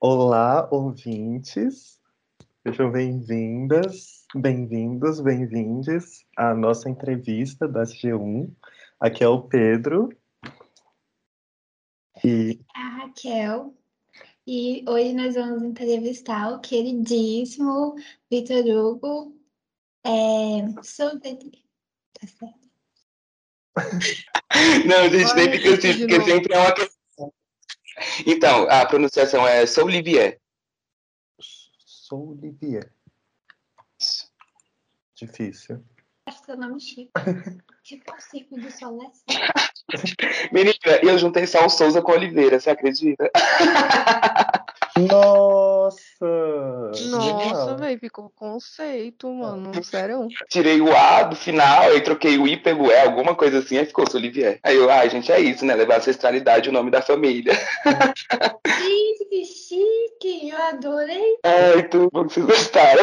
Olá, ouvintes. Sejam bem-vindas, bem-vindos, bem-vindes à nossa entrevista da G1. Aqui é o Pedro. E a Raquel. E hoje nós vamos entrevistar o queridíssimo Vitor Hugo. É... Sobre... Tá certo. Não, gente, nem fica assim, porque sempre é uma questão. Então, a pronunciação é Soulivier. Soulivier. Difícil. Acho seu nome Chico. Tipo o Circo do Soleste. Menina, eu juntei só o Souza com Oliveira, você acredita? Nossa! Nossa, velho, ficou conceito, mano. Sério. Tirei o A do final e troquei o I pelo E, alguma coisa assim, aí ficou Solivier. Aí eu, ai, ah, gente, é isso, né? Levar a ancestralidade o nome da família. Gente, que chique! Eu adorei. Ai, tudo bom que vocês gostaram.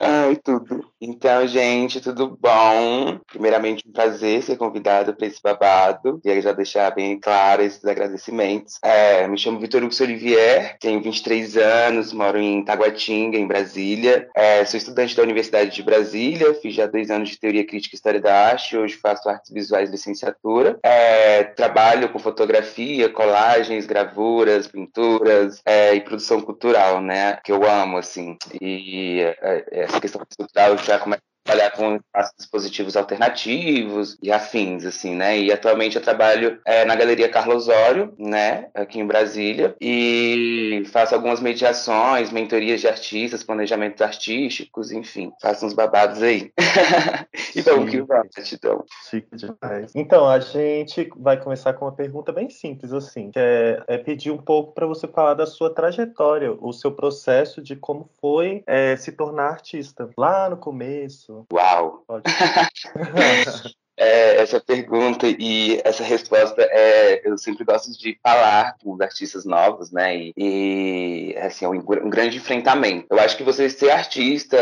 ai, tudo. Então, gente, tudo bom? Primeiramente, um prazer ser convidado para esse babado. E aí já deixar bem claro esses agradecimentos. É, me chamo Vitor Hugo Olivier, tenho 23 anos, moro em Taguatinga, em Brasília. É, sou estudante da Universidade de Brasília, fiz já dois anos de Teoria Crítica e História da Arte, hoje faço Artes Visuais licenciatura. É, trabalho com fotografia, colagens, gravuras, pinturas é, e produção cultural, né? Que eu amo, assim. E é, essa questão cultural já começa trabalhar com dispositivos alternativos e afins, assim, né? E atualmente eu trabalho é, na Galeria Carlos Osório, né? Aqui em Brasília, e faço algumas mediações, mentorias de artistas, planejamentos artísticos, enfim, faço uns babados aí. então, que vai, então. Chique demais. Então, a gente vai começar com uma pergunta bem simples, assim, que é, é pedir um pouco para você falar da sua trajetória, o seu processo de como foi é, se tornar artista, lá no começo, Wow. é, essa pergunta e essa resposta é eu sempre gosto de falar com os artistas novos, né? E, e assim é um, um, grande enfrentamento. Eu acho que você ser artista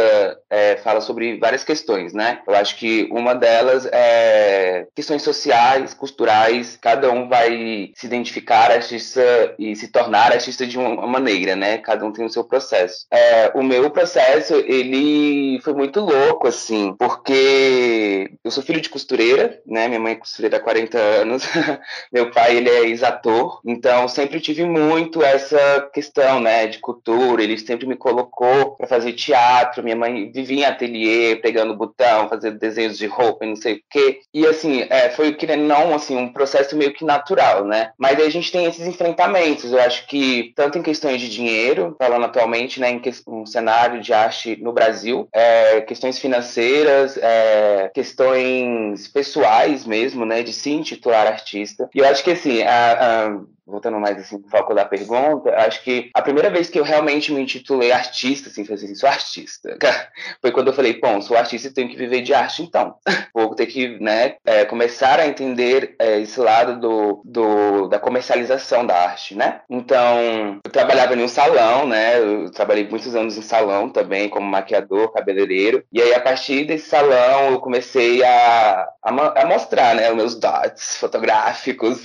é, fala sobre várias questões, né? Eu acho que uma delas é questões sociais, culturais. Cada um vai se identificar artista e se tornar artista de uma maneira, né? Cada um tem o seu processo. É, o meu processo ele foi muito louco assim, porque eu sou filho de costureira costureira, né? Minha mãe é costureira há 40 anos. Meu pai, ele é ex-ator. Então, sempre tive muito essa questão, né, de cultura. Ele sempre me colocou para fazer teatro. Minha mãe vivia em ateliê, pegando botão, fazendo desenhos de roupa e não sei o quê. E, assim, é, foi, querendo não, assim, um processo meio que natural, né? Mas aí a gente tem esses enfrentamentos. Eu acho que, tanto em questões de dinheiro, falando atualmente, né, em que, um cenário de arte no Brasil, é, questões financeiras, é, questões pessoais mesmo, né, de se intitular artista. E eu acho que assim, a, a voltando mais assim pro foco da pergunta, acho que a primeira vez que eu realmente me intitulei artista, assim, foi assim, sou artista, foi quando eu falei, bom, sou artista e tenho que viver de arte então. Vou ter que, né, é, começar a entender é, esse lado do, do, da comercialização da arte, né? Então, eu trabalhava em um salão, né, eu trabalhei muitos anos em salão também, como maquiador, cabeleireiro, e aí a partir desse salão eu comecei a, a, a mostrar, né, os meus dots fotográficos,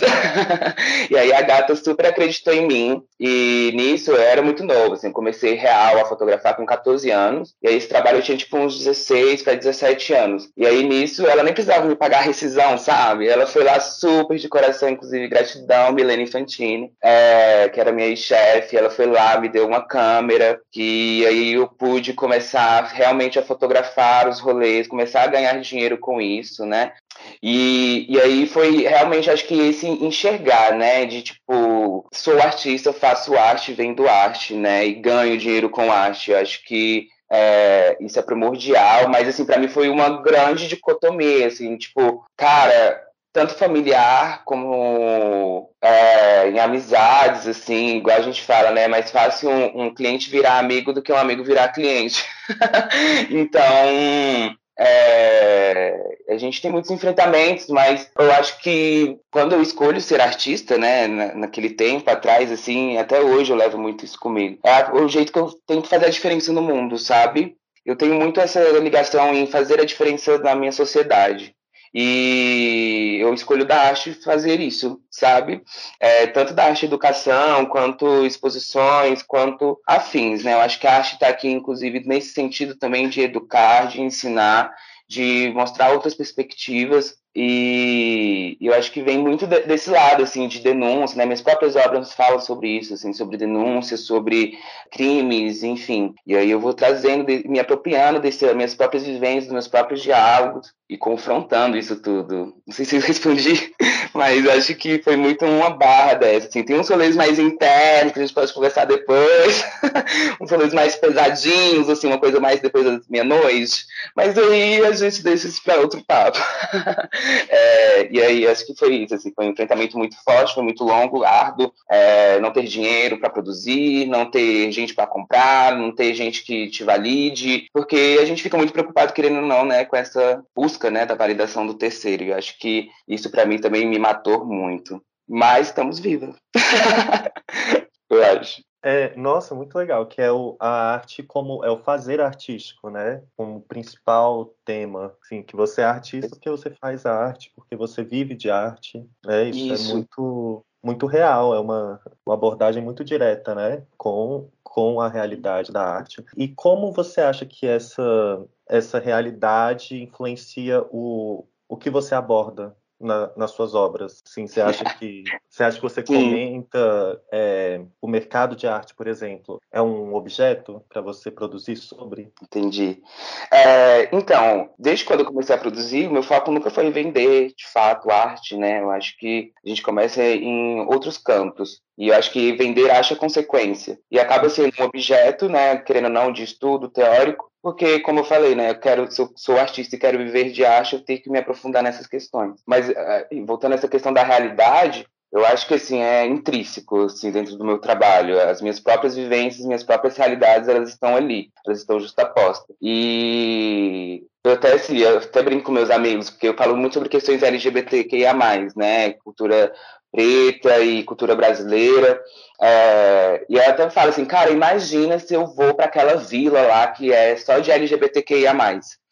e aí a gata super acreditou em mim. E nisso eu era muito novo, assim, comecei real a fotografar com 14 anos. E aí esse trabalho eu tinha tipo uns 16 para 17 anos. E aí nisso ela nem precisava me pagar rescisão, sabe? Ela foi lá super de coração, inclusive gratidão, Milene Infantini, é, que era minha chefe. Ela foi lá, me deu uma câmera, que aí eu pude começar realmente a fotografar os rolês, começar a ganhar dinheiro com isso, né? E, e aí foi realmente, acho que esse enxergar, né? De tipo, sou artista, faço arte, vendo arte, né? E ganho dinheiro com arte. Acho que é, isso é primordial, mas assim, para mim foi uma grande dicotomia, assim, tipo, cara, tanto familiar como é, em amizades, assim, igual a gente fala, né? É mais fácil um, um cliente virar amigo do que um amigo virar cliente. então, é, a gente tem muitos enfrentamentos, mas eu acho que quando eu escolho ser artista, né, naquele tempo atrás, assim, até hoje eu levo muito isso comigo. É o jeito que eu tento fazer a diferença no mundo, sabe? Eu tenho muito essa ligação em fazer a diferença na minha sociedade. E eu escolho da arte fazer isso, sabe? É, tanto da arte educação, quanto exposições, quanto afins, né? Eu acho que a arte está aqui, inclusive, nesse sentido também de educar, de ensinar, de mostrar outras perspectivas e eu acho que vem muito desse lado, assim, de denúncia, né? Minhas próprias obras falam sobre isso, assim, sobre denúncia, sobre crimes, enfim. E aí eu vou trazendo, me apropriando das minhas próprias vivências, dos meus próprios diálogos e confrontando isso tudo. Não sei se eu respondi, mas acho que foi muito uma barra dessa, assim. Tem uns rolês mais internos que a gente pode conversar depois, uns rolês mais pesadinhos, assim, uma coisa mais depois da meia-noite. Mas aí a gente deixa isso para outro papo. É, e aí acho que foi isso, assim, foi um enfrentamento muito forte, foi muito longo, árduo, é, não ter dinheiro para produzir, não ter gente para comprar, não ter gente que te valide, porque a gente fica muito preocupado, querendo ou não, né, com essa busca, né, da validação do terceiro. Eu acho que isso para mim também me matou muito. Mas estamos vivos. eu acho. É, nossa, muito legal, que é o, a arte como é o fazer artístico, né? Como principal tema, assim, que você é artista porque você faz arte, porque você vive de arte, né? Isso, é Isso. é muito muito real, é uma, uma abordagem muito direta, né? Com com a realidade da arte. E como você acha que essa essa realidade influencia o o que você aborda na, nas suas obras? Sim, você acha que você acha que você comenta é, o mercado de arte, por exemplo, é um objeto para você produzir sobre? Entendi. É, então, desde quando eu comecei a produzir, o meu foco nunca foi vender, de fato, arte, né? Eu acho que a gente começa em outros campos. E eu acho que vender acha consequência. E acaba sendo um objeto, né, querendo ou não, de estudo teórico, porque, como eu falei, né, eu quero, se eu sou artista e quero viver de arte, eu tenho que me aprofundar nessas questões. Mas, eh, voltando a essa questão da realidade, eu acho que assim é intrínseco assim dentro do meu trabalho. As minhas próprias vivências minhas próprias realidades elas estão ali. Elas estão justapostas. E eu até assim, eu até brinco com meus amigos porque eu falo muito sobre questões LGBTQIA+, né cultura preta e cultura brasileira. É, e ela até fala assim, cara, imagina se eu vou para aquela vila lá que é só de LGBTQIA+,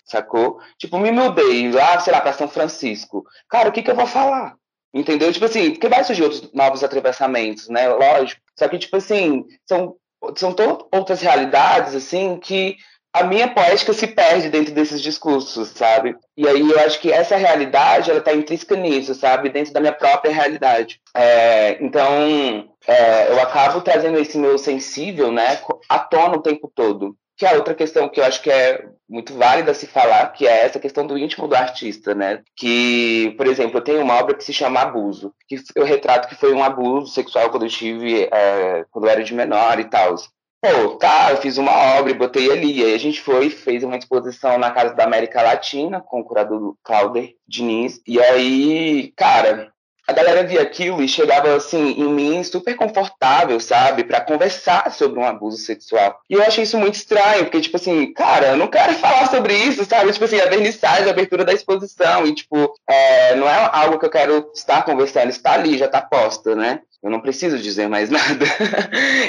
sacou? Tipo, me mudei lá, sei lá, para São Francisco. Cara, o que que eu vou falar? Entendeu? Tipo assim, porque vai surgir outros novos atravessamentos, né? Lógico. Só que, tipo assim, são, são outras realidades, assim, que a minha poética se perde dentro desses discursos, sabe? E aí eu acho que essa realidade, ela tá intrínseca nisso, sabe? Dentro da minha própria realidade. É, então, é, eu acabo trazendo esse meu sensível, né, à tona o tempo todo. Que é outra questão que eu acho que é muito válida se falar, que é essa questão do íntimo do artista, né? Que, por exemplo, eu tenho uma obra que se chama Abuso, que eu retrato que foi um abuso sexual quando eu tive, é, quando eu era de menor e tal. Pô, tá, eu fiz uma obra e botei ali. Aí a gente foi, fez uma exposição na Casa da América Latina com o curador Clauder Diniz. E aí, cara, a galera via aquilo e chegava assim em mim super confortável, sabe, para conversar sobre um abuso sexual. E eu achei isso muito estranho, porque tipo assim, cara, eu não quero falar sobre isso, sabe? Tipo assim, a vernissagem, a abertura da exposição e tipo, é, não é algo que eu quero estar conversando, está ali, já está posta, né? Eu não preciso dizer mais nada.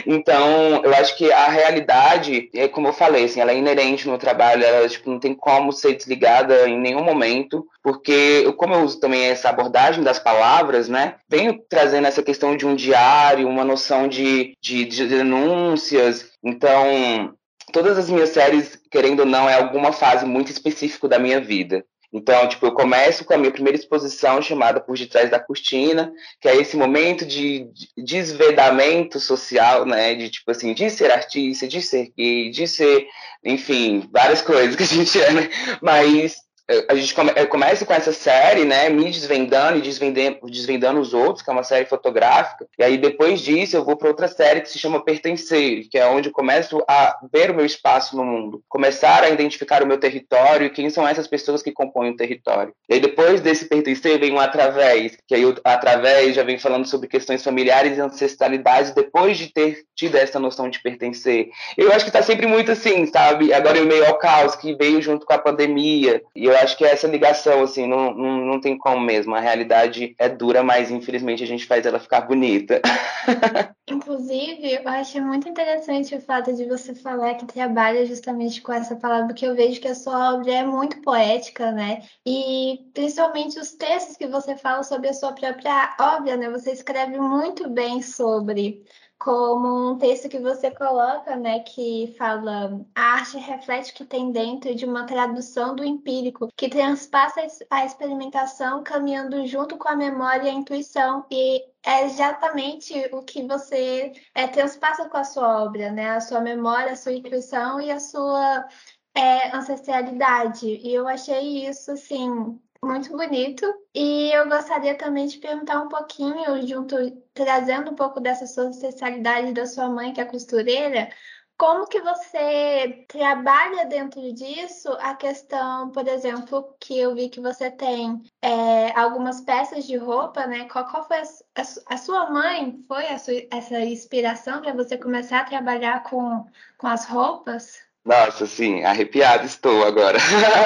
então, eu acho que a realidade, é como eu falei, assim, ela é inerente no trabalho, ela tipo, não tem como ser desligada em nenhum momento, porque eu, como eu uso também essa abordagem das palavras, né, venho trazendo essa questão de um diário, uma noção de, de, de denúncias. Então, todas as minhas séries, querendo ou não, é alguma fase muito específica da minha vida. Então, tipo, eu começo com a minha primeira exposição chamada Por Detrás da Cortina, que é esse momento de desvedamento social, né? De, tipo assim, de ser artista, de ser gay, de ser, enfim, várias coisas que a gente é, né? Mas a gente come, começa com essa série, né, me desvendando e desvendando, desvendando os outros, que é uma série fotográfica, e aí depois disso eu vou para outra série que se chama Pertencer, que é onde eu começo a ver o meu espaço no mundo, começar a identificar o meu território e quem são essas pessoas que compõem o território. E aí depois desse Pertencer vem um Através, que aí o Através já vem falando sobre questões familiares e ancestralidades depois de ter tido essa noção de pertencer. Eu acho que está sempre muito assim, sabe? Agora eu meio ao caos que veio junto com a pandemia, e eu acho que essa ligação, assim, não, não, não tem como mesmo. A realidade é dura, mas infelizmente a gente faz ela ficar bonita. Inclusive, eu acho muito interessante o fato de você falar que trabalha justamente com essa palavra, porque eu vejo que a sua obra é muito poética, né? E principalmente os textos que você fala sobre a sua própria obra, né? Você escreve muito bem sobre como um texto que você coloca, né, que fala a arte reflete o que tem dentro de uma tradução do empírico, que transpassa a experimentação caminhando junto com a memória e a intuição e é exatamente o que você é, transpassa com a sua obra, né, a sua memória, a sua intuição e a sua é, ancestralidade. E eu achei isso, assim, muito bonito. E eu gostaria também de perguntar um pouquinho, junto, trazendo um pouco dessa sua ancestralidade da sua mãe, que é costureira, como que você trabalha dentro disso a questão, por exemplo, que eu vi que você tem é, algumas peças de roupa, né? Qual, qual foi a, a, a, sua mãe? Foi sua, essa inspiração para você começar a trabalhar com, com as roupas? Nossa, assim, arrepiado estou agora.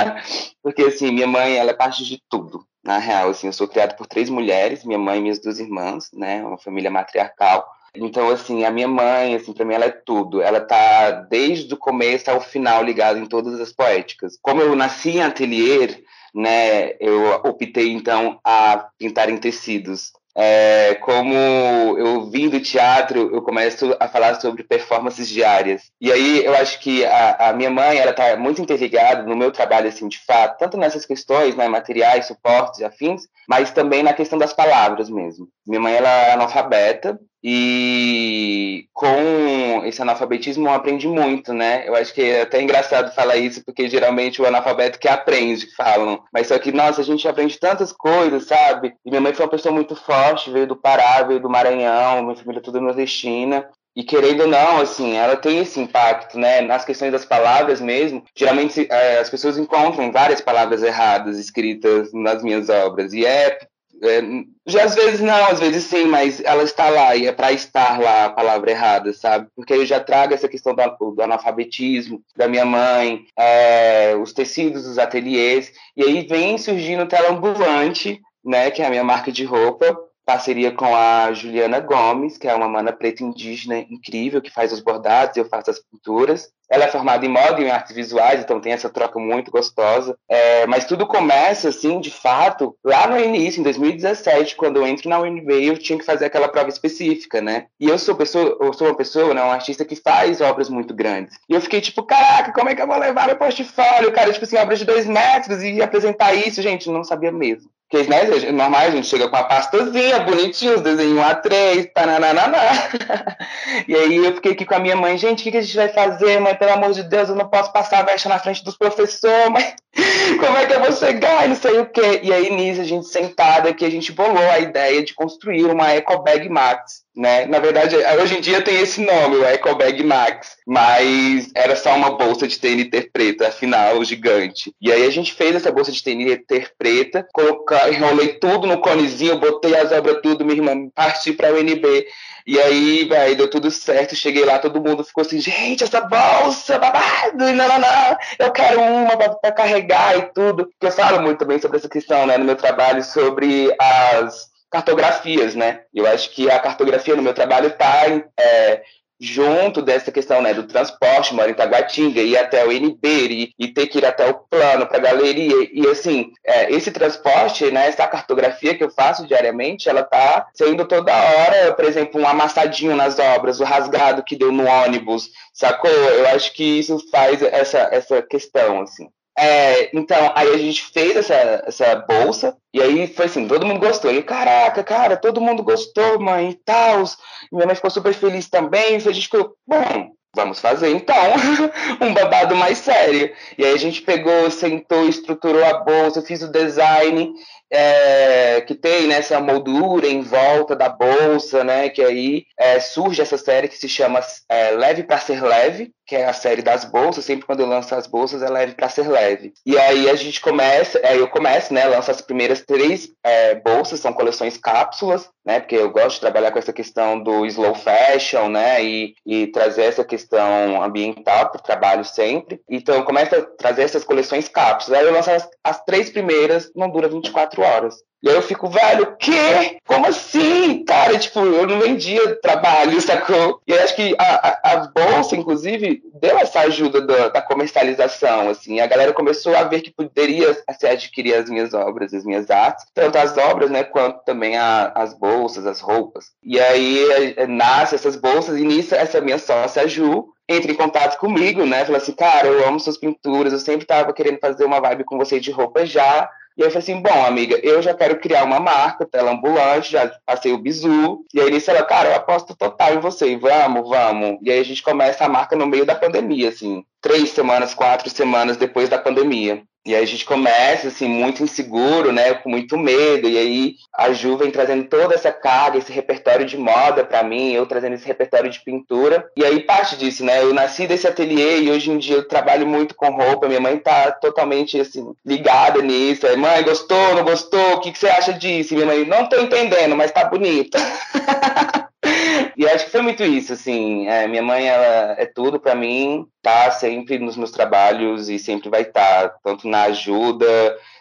Porque, assim, minha mãe, ela é parte de tudo. Na real, assim, eu sou criado por três mulheres, minha mãe e minhas duas irmãs, né? Uma família matriarcal. Então, assim, a minha mãe, assim, para mim ela é tudo. Ela tá desde o começo ao final ligada em todas as poéticas. Como eu nasci em ateliê, né, eu optei então a pintar em tecidos. É, como eu vim do teatro, eu começo a falar sobre performances diárias. E aí eu acho que a, a minha mãe, ela está muito interligada no meu trabalho, assim, de fato, tanto nessas questões, né, materiais, suportes afins, mas também na questão das palavras mesmo. Minha mãe, ela é analfabeta, e com esse analfabetismo eu aprendi muito, né? Eu acho que é até engraçado falar isso, porque geralmente o analfabeto que aprende, falam. Mas só que, nossa, a gente aprende tantas coisas, sabe? E minha mãe foi uma pessoa muito forte, veio do Pará, veio do Maranhão, minha família toda nordestina. E querendo ou não, assim, ela tem esse impacto, né? Nas questões das palavras mesmo. Geralmente é, as pessoas encontram várias palavras erradas escritas nas minhas obras. E é é, já às vezes não, às vezes sim, mas ela está lá e é para estar lá a palavra errada, sabe? Porque eu já trago essa questão do, analfabetismo da minha mãe, é, os tecidos dos ateliês, e aí vem surgindo tela ambulante, né, que é a minha marca de roupa, parceria com a Juliana Gomes, que é uma mana preta indígena incrível, que faz os bordados e eu faço as pinturas. Ela é formada em moda e em artes visuais, então tem essa troca muito gostosa. É, mas tudo começa, assim, de fato, lá no início, em 2017, quando eu entro na UNB, eu tinha que fazer aquela prova específica, né? E eu sou, pessoa, eu sou uma pessoa, né, um artista que faz obras muito grandes. E eu fiquei tipo, caraca, como é que eu vou levar meu portfólio, cara? Tipo assim, obras de dois metros e apresentar isso, gente, não sabia mesmo. Porque, né, normal, a gente chega com a pastazinha, bonitinho, os desenhos A3, tananana. e aí eu fiquei aqui com a minha mãe, gente, o que, que a gente vai fazer, mãe? Pelo amor de Deus, eu não posso passar a veste na frente dos professores, mas como é que eu vou chegar e não sei o quê. E aí, nisso, a gente sentada aqui, a gente bolou a ideia de construir uma Eco Bag Max, né? Na verdade, hoje em dia tem esse nome, o Eco Bag Max, mas era só uma bolsa de TNT preta, afinal, gigante. E aí a gente fez essa bolsa de TNT preta, colocar, enrolei tudo no conezinho, botei as obras tudo, minha irmã parti para o UNB. E aí, velho, deu tudo certo. Cheguei lá, todo mundo ficou assim, gente, essa bolsa, babado, não, não, não, eu quero uma para carregar e tudo. Porque eu falo muito também sobre essa questão, né, no meu trabalho, sobre as cartografias, né? Eu acho que a cartografia no meu trabalho está é, junto dessa questão né, do transporte, mora em Taguatinga, ir até o NB e, e ter que ir até o plano para a galeria. E assim, é, esse transporte, né, essa cartografia que eu faço diariamente, ela tá sendo toda hora, por exemplo, um amassadinho nas obras, o rasgado que deu no ônibus, sacou? Eu acho que isso faz essa, essa questão, assim. É, então, aí a gente fez essa, essa bolsa, e aí foi assim, todo mundo gostou. E caraca, cara, todo mundo gostou, mãe, e tal. Minha mãe ficou super feliz também. E a gente ficou, bom, vamos fazer então um babado mais sério. E aí a gente pegou, sentou, estruturou a bolsa, fiz o design. é, que tem né, moldura em volta da bolsa, né? Que aí é, surge essa série que se chama é, Leve para Ser Leve, que é a série das bolsas. Sempre quando eu lanço as bolsas, é leve para ser leve. E aí a gente começa, aí eu começo, né? Lanço as primeiras três é, bolsas, são coleções cápsulas, né? Porque eu gosto de trabalhar com essa questão do slow fashion, né? E, e trazer essa questão ambiental para o trabalho sempre. Então eu começo a trazer essas coleções cápsulas. Aí eu lanço as, as três primeiras, não dura 24 horas. E aí eu fico, velho, o quê? Como assim? Cara, tipo, eu não vendia trabalho, sacou? E acho que a, a, a, bolsa, inclusive, deu essa ajuda da, da, comercialização, assim. A galera começou a ver que poderia se adquirir as minhas obras, as minhas artes, tanto as obras, né, quanto também a, as bolsas, as roupas. E aí é, nasce essas bolsas, e nisso essa minha sócia, a Ju, entra em contato comigo, né? Fala assim, cara, eu amo suas pinturas, eu sempre tava querendo fazer uma vibe com você de roupa já. E aí eu falei assim, bom, amiga, eu já quero criar uma marca, tela ambulante, já passei o bizu. E aí nisso ela, cara, eu aposto total em você, vamos, vamos. E aí a gente começa a marca no meio da pandemia, assim, três semanas, quatro semanas depois da pandemia. E aí a gente começa, assim, muito inseguro, né, com muito medo, e aí a Ju vem trazendo toda essa carga, esse repertório de moda para mim, eu trazendo esse repertório de pintura, e aí parte disso, né, eu nasci desse ateliê e hoje em dia eu trabalho muito com roupa, minha mãe tá totalmente, assim, ligada nisso, é, mãe, gostou, não gostou, o que, que você acha disso? E minha mãe, não tô entendendo, mas tá bonita. E acho que foi muito isso, assim. É, minha mãe, ela é tudo para mim, tá sempre nos meus trabalhos e sempre vai estar, tá, tanto na ajuda.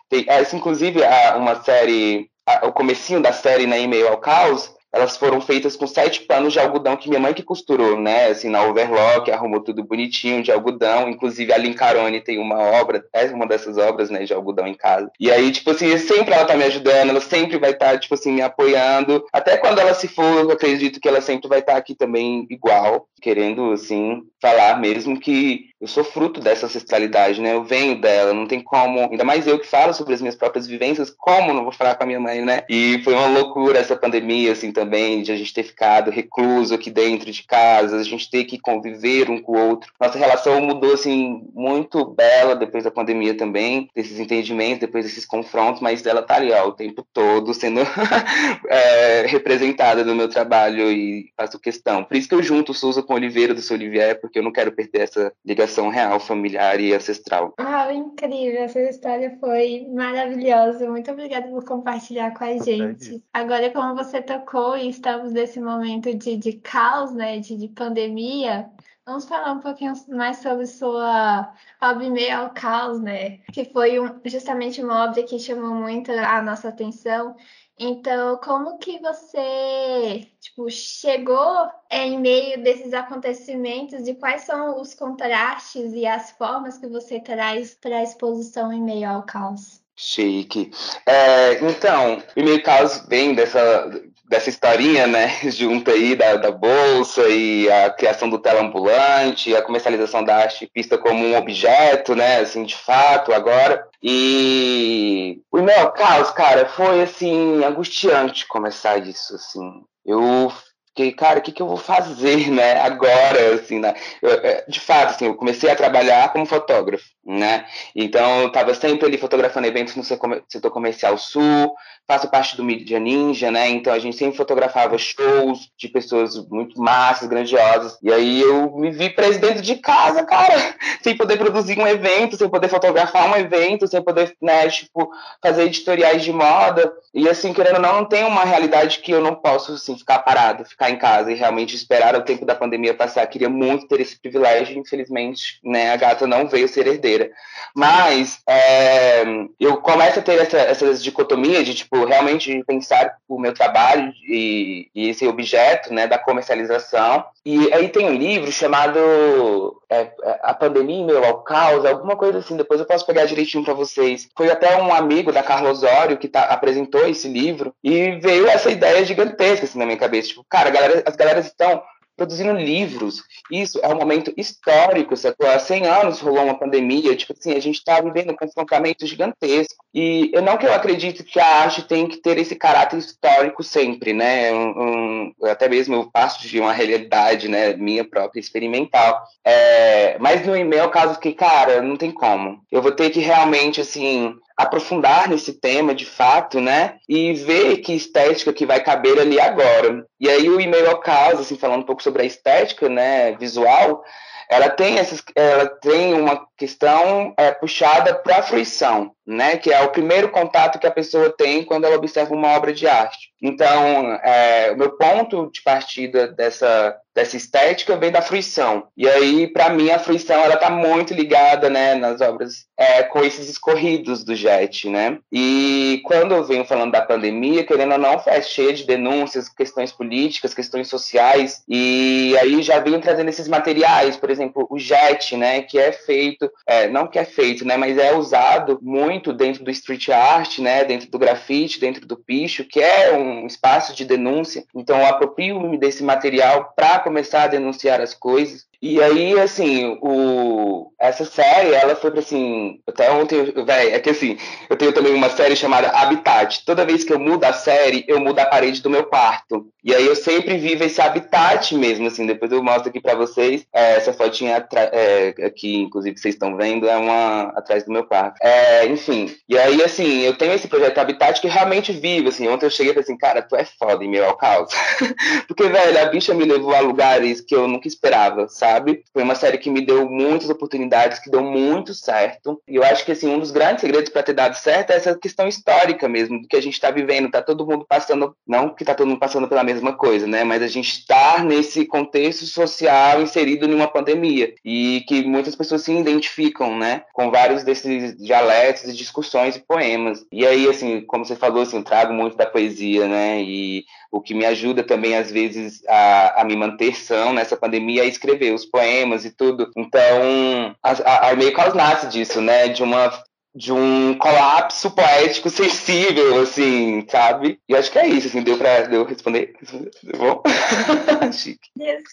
Tem, essa, inclusive, uma série, o comecinho da série na E-mail ao Caos, elas foram feitas com sete panos de algodão que minha mãe que costurou, né? Assim, na overlock, arrumou tudo bonitinho de algodão. Inclusive, a Lincarone tem uma obra, é uma dessas obras, né, de algodão em casa. E aí, tipo assim, sempre ela tá me ajudando, ela sempre vai estar, tá, tipo assim, me apoiando. Até quando ela se for, eu acredito que ela sempre vai estar tá aqui também igual, querendo, assim, falar mesmo que eu sou fruto dessa ancestralidade, né? Eu venho dela, não tem como. Ainda mais eu que falo sobre as minhas próprias vivências, como não vou falar com a minha mãe, né? E foi uma loucura essa pandemia, assim, também, de a gente ter ficado recluso aqui dentro de casa, a gente ter que conviver um com o outro. Nossa relação mudou, assim, muito bela depois da pandemia também, desses entendimentos, depois desses confrontos, mas ela tá ali, ó, o tempo todo sendo é, representada no meu trabalho e faço questão. Por isso que eu junto Souza com o Oliveira do Seu Olivier, porque eu não quero perder essa ligação real, familiar e ancestral. Ah, incrível! Essa história foi maravilhosa. Muito obrigada por compartilhar com a gente. Agora, como você tocou e estamos nesse momento de, de caos, né, de, de pandemia, Vamos falar um pouquinho mais sobre sua obra Meio ao Caos, né? Que foi um, justamente uma obra que chamou muito a nossa atenção então, como que você, tipo, chegou em meio desses acontecimentos e quais são os contrastes e as formas que você traz para a exposição em meio ao caos? Chique. É, então, o meio caos vem dessa dessa historinha, né, junto aí da, da bolsa e a criação do telambulante, a comercialização da arte vista como um objeto, né, assim, de fato, agora. E o meu caos, cara, foi, assim, angustiante começar isso, assim. Eu Fiquei, cara, o que, que eu vou fazer, né, agora, assim, né? Eu, é, de fato, assim, eu comecei a trabalhar como fotógrafo, né? Então, eu estava sempre ali fotografando eventos no setor comercial sul, faço parte do Media Ninja, né? Então, a gente sempre fotografava shows de pessoas muito massas, grandiosas. E aí, eu me vi presidente de casa, cara, sem poder produzir um evento, sem poder fotografar um evento, sem poder, né, tipo, fazer editoriais de moda. E, assim, querendo ou não, não tem uma realidade que eu não posso, assim, ficar parado, ficar em casa e realmente esperar o tempo da pandemia passar. Queria muito ter esse privilégio, infelizmente, né, a gata não veio ser herdeira. Mas é, eu começo a ter essa, essas dicotomias de, tipo, realmente pensar o meu trabalho e, e, esse objeto, né, da comercialização. E aí tem um livro chamado é, A Pandemia Meu ao Caos, alguma coisa assim, depois eu posso pegar direitinho para vocês. Foi até um amigo da Carla Osório que tá, apresentou esse livro e veio essa ideia gigantesca assim, na minha cabeça, tipo, cara, galera, as galeras estão produzindo livros. Isso é um momento histórico, sacou? Há 100 anos rolou uma pandemia, tipo assim, a gente está vivendo um confrontamento gigantesco. E eu não que eu acredito que a arte tem que ter esse caráter histórico sempre, né? Um, um, até mesmo eu passo de uma realidade, né, minha própria, experimental. É, mas no e-mail, caso que, cara, não tem como. Eu vou ter que realmente, assim, aprofundar nesse tema de fato, né? E ver que estética que vai caber ali agora. E aí o e-mail ao caso, assim, falando um pouco sobre a estética, né, visual, ela tem essas, ela tem uma questão é, puxada para a fruição, né? Que é o primeiro contato que a pessoa tem quando ela observa uma obra de arte. Então, é, o meu ponto de partida dessa, dessa estética vem da fruição. E aí, para mim, a fruição ela está muito ligada, né, nas obras é, com esses escorridos do Jet, né? E quando eu venho falando da pandemia, querendo ou não, é cheia de denúncias, questões políticas, questões sociais. E aí já venho trazendo esses materiais, por exemplo, o Jet, né, que é feito é, não que é feito, né, mas é usado muito dentro do street art, né, dentro do grafite, dentro do picho, que é um espaço de denúncia. Então, eu aproprio-me desse material para começar a denunciar as coisas. E aí, assim, o, essa série, ela foi pra assim. Até ontem, velho, é que assim, eu tenho também uma série chamada Habitat. Toda vez que eu mudo a série, eu mudo a parede do meu quarto. E aí eu sempre vivo esse habitat mesmo, assim. Depois eu mostro aqui pra vocês. É, essa fotinha é, aqui, inclusive, vocês estão vendo, é uma atrás do meu quarto. É, enfim. E aí, assim, eu tenho esse projeto Habitat que realmente vive, assim. Ontem eu cheguei e falei assim, cara, tu é foda em meu ao caos. Porque, velho, a bicha me levou a lugares que eu nunca esperava, sabe? Foi uma série que me deu muitas oportunidades, que deu muito certo. E eu acho que assim, um dos grandes segredos para ter dado certo é essa questão histórica mesmo, do que a gente está vivendo. Tá todo mundo passando, não que tá todo mundo passando pela mesma coisa, né? Mas a gente está nesse contexto social inserido numa pandemia e que muitas pessoas se identificam, né? Com vários desses dialetos e discussões e poemas. E aí, assim, como você falou, assim, eu trago muito da poesia, né? E o que me ajuda também, às vezes, a, a me manter são nessa pandemia é escrever os poemas e tudo. Então, a, a, meio que nasce disso, né? De uma de um colapso poético sensível, assim, sabe? E acho que é isso, assim, deu pra deu responder? Deu bom? Chique.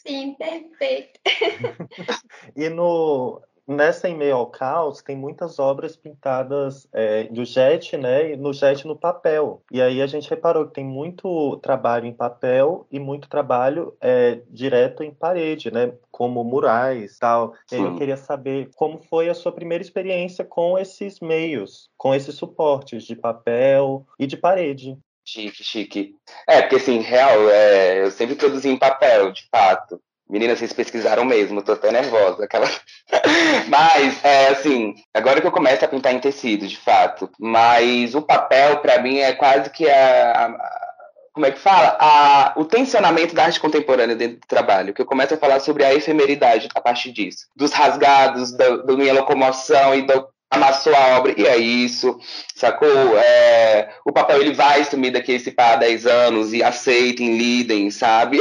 Sim, perfeito. e no, Nessa Em Meio ao Caos tem muitas obras pintadas é, do jet, né, no jet no papel. E aí a gente reparou que tem muito trabalho em papel e muito trabalho é, direto em parede, né, como murais, tal. E aí eu queria saber como foi a sua primeira experiência com esses meios, com esses suportes de papel e de parede. Chique, chique. É, porque assim, real, é, eu sempre produzi em papel, de fato. Meninas, vocês pesquisaram mesmo, tô até nervosa. Aquela... Mas, é assim, agora que eu começo a pintar em tecido, de fato. Mas o papel, para mim, é quase que a, a como é que fala? A, o tensionamento da arte contemporânea dentro do trabalho, que eu começo a falar sobre a efemeridade a partir disso, dos rasgados, da, da minha locomoção e do, amassou a obra, e é isso, sacou? É, o papel ele vai sumir daqui pá há 10 anos e aceitem, lidem, sabe?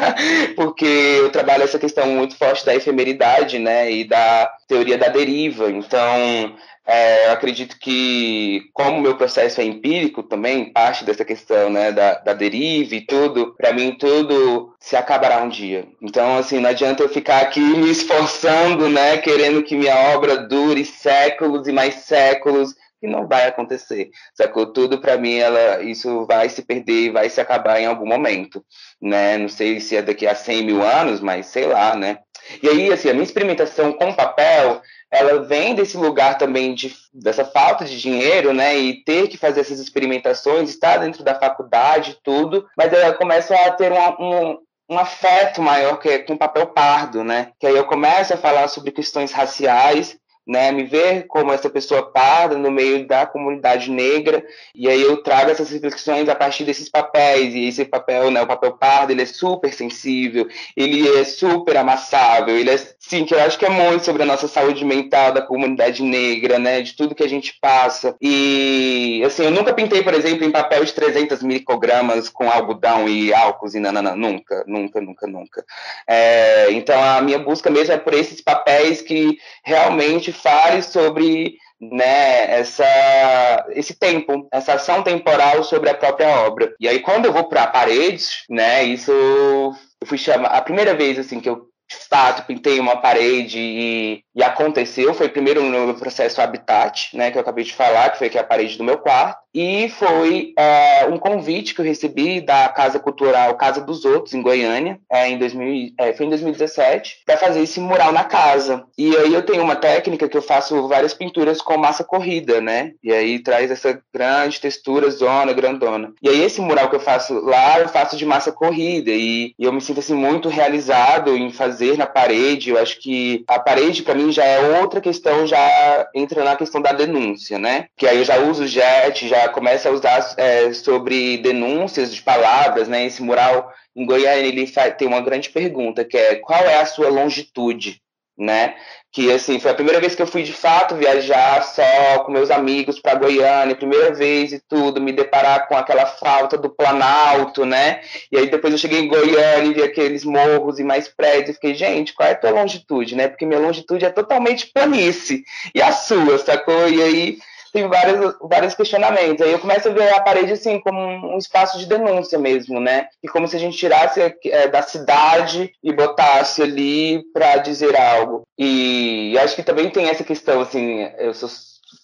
Porque eu trabalho essa questão muito forte da efemeridade, né, e da teoria da deriva, então é, eu acredito que, como o meu processo é empírico também, parte dessa questão né, da, da deriva e tudo, para mim tudo se acabará um dia. Então, assim, não adianta eu ficar aqui me esforçando, né, querendo que minha obra dure séculos e mais séculos, que não vai acontecer. Sacou? Tudo para mim, ela, isso vai se perder e vai se acabar em algum momento, né? Não sei se é daqui a 100 mil anos, mas sei lá, né? E aí, assim, a minha experimentação com papel ela vem desse lugar também de, dessa falta de dinheiro, né, e ter que fazer essas experimentações, estar dentro da faculdade, tudo, mas ela começa a ter um, um, um afeto maior que é com papel pardo, né, que aí eu começo a falar sobre questões raciais, né, me ver como essa pessoa parda no meio da comunidade negra, e aí eu trago essas reflexões a partir desses papéis, e esse papel, né, o papel pardo, ele é super sensível, ele é super amassável, ele é, sim, que eu acho que é muito sobre a nossa saúde mental da comunidade negra, né, de tudo que a gente passa, e, assim, eu nunca pintei, por exemplo, em papel de 300 microgramas com algodão e álcool e nanana, nunca, nunca, nunca, nunca. É, então, a minha busca mesmo é por esses papéis que realmente fale sobre né, essa, esse tempo, essa ação temporal sobre a própria obra. E aí, quando eu vou para paredes, né, isso eu fui chamar. A primeira vez assim que eu fato pintei uma parede e, e, aconteceu foi primeiro no meu processo Habitat, né, que eu acabei de falar, que foi aqui a parede do meu quarto, e foi é, um convite que eu recebi da Casa Cultural Casa dos Outros, em Goiânia, é, em 2000, é, foi em 2017, para fazer esse mural na casa. E aí eu tenho uma técnica que eu faço várias pinturas com massa corrida, né? E aí traz essa grande textura, zona, grandona. E aí esse mural que eu faço lá, eu faço de massa corrida e, e eu me sinto assim muito realizado em fazer na parede. Eu acho que a parede para mim já é outra questão, já entra na questão da denúncia, né? Que aí eu já uso jet, já começa a usar é, sobre denúncias de palavras, né? Esse mural em Goiânia ele tem uma grande pergunta que é qual é a sua longitude, né? Que assim foi a primeira vez que eu fui de fato viajar só com meus amigos para Goiânia, primeira vez e tudo, me deparar com aquela falta do Planalto, né? E aí depois eu cheguei em Goiânia e vi aqueles morros e mais prédios e fiquei, gente, qual é a tua longitude, né? Porque minha longitude é totalmente planície e a sua, sacou? E aí tem vários, vários questionamentos. Aí eu começo a ver a parede assim como um espaço de denúncia mesmo, né? E como se a gente tirasse é, da cidade e botasse ali para dizer algo. E acho que também tem essa questão assim, eu sou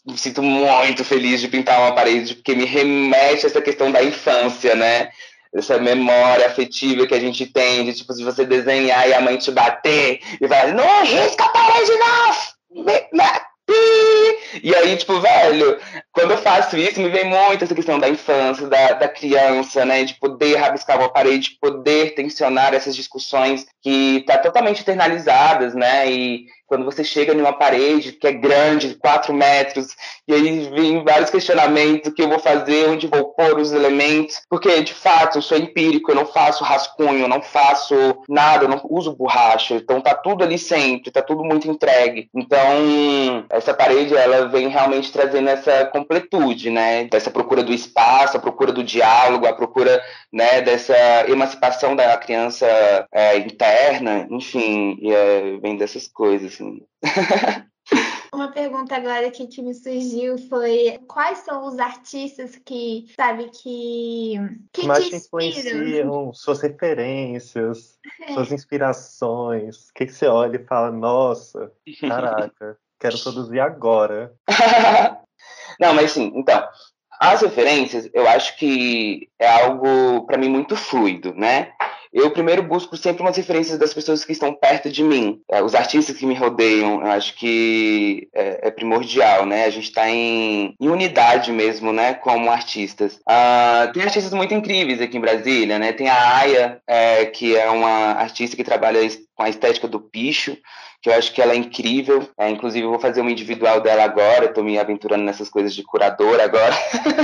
me sinto muito feliz de pintar uma parede porque me remete a essa questão da infância, né? essa memória afetiva que a gente tem de tipo se você desenhar e a mãe te bater e vai não risca a parede não e aí, tipo, velho, quando eu faço isso, me vem muito essa questão da infância, da, da criança, né? De poder rabiscar uma parede, de poder tensionar essas discussões que tá totalmente internalizadas, né? E quando você chega numa parede que é grande, 4 metros, e aí vem vários questionamentos, o que eu vou fazer, onde vou pôr os elementos, porque de fato eu sou empírico, eu não faço rascunho, eu não faço nada, eu não uso borracha, então tá tudo ali sempre, tá tudo muito entregue. Então, essa parede, ela vem realmente trazendo essa completude, né, dessa procura do espaço, a procura do diálogo, a procura, né, dessa emancipação da criança é, interna, enfim, é, vem dessas coisas, assim. Uma pergunta agora aqui que me surgiu foi quais são os artistas que, sabe, que, que mais te influenciam, suas referências, é. suas inspirações. O que, que você olha e fala, nossa, caraca, quero produzir agora. Não, mas sim, então, as referências, eu acho que é algo, para mim, muito fluido, né? Eu primeiro busco sempre umas referências das pessoas que estão perto de mim, é, os artistas que me rodeiam, eu acho que é, é primordial, né? A gente está em, em, unidade mesmo, né? Como artistas. Uh, tem artistas muito incríveis aqui em Brasília, né? Tem a Aya, é, que é uma artista que trabalha a estética do picho, que eu acho que ela é incrível. É, inclusive, eu vou fazer uma individual dela agora, estou me aventurando nessas coisas de curadora agora.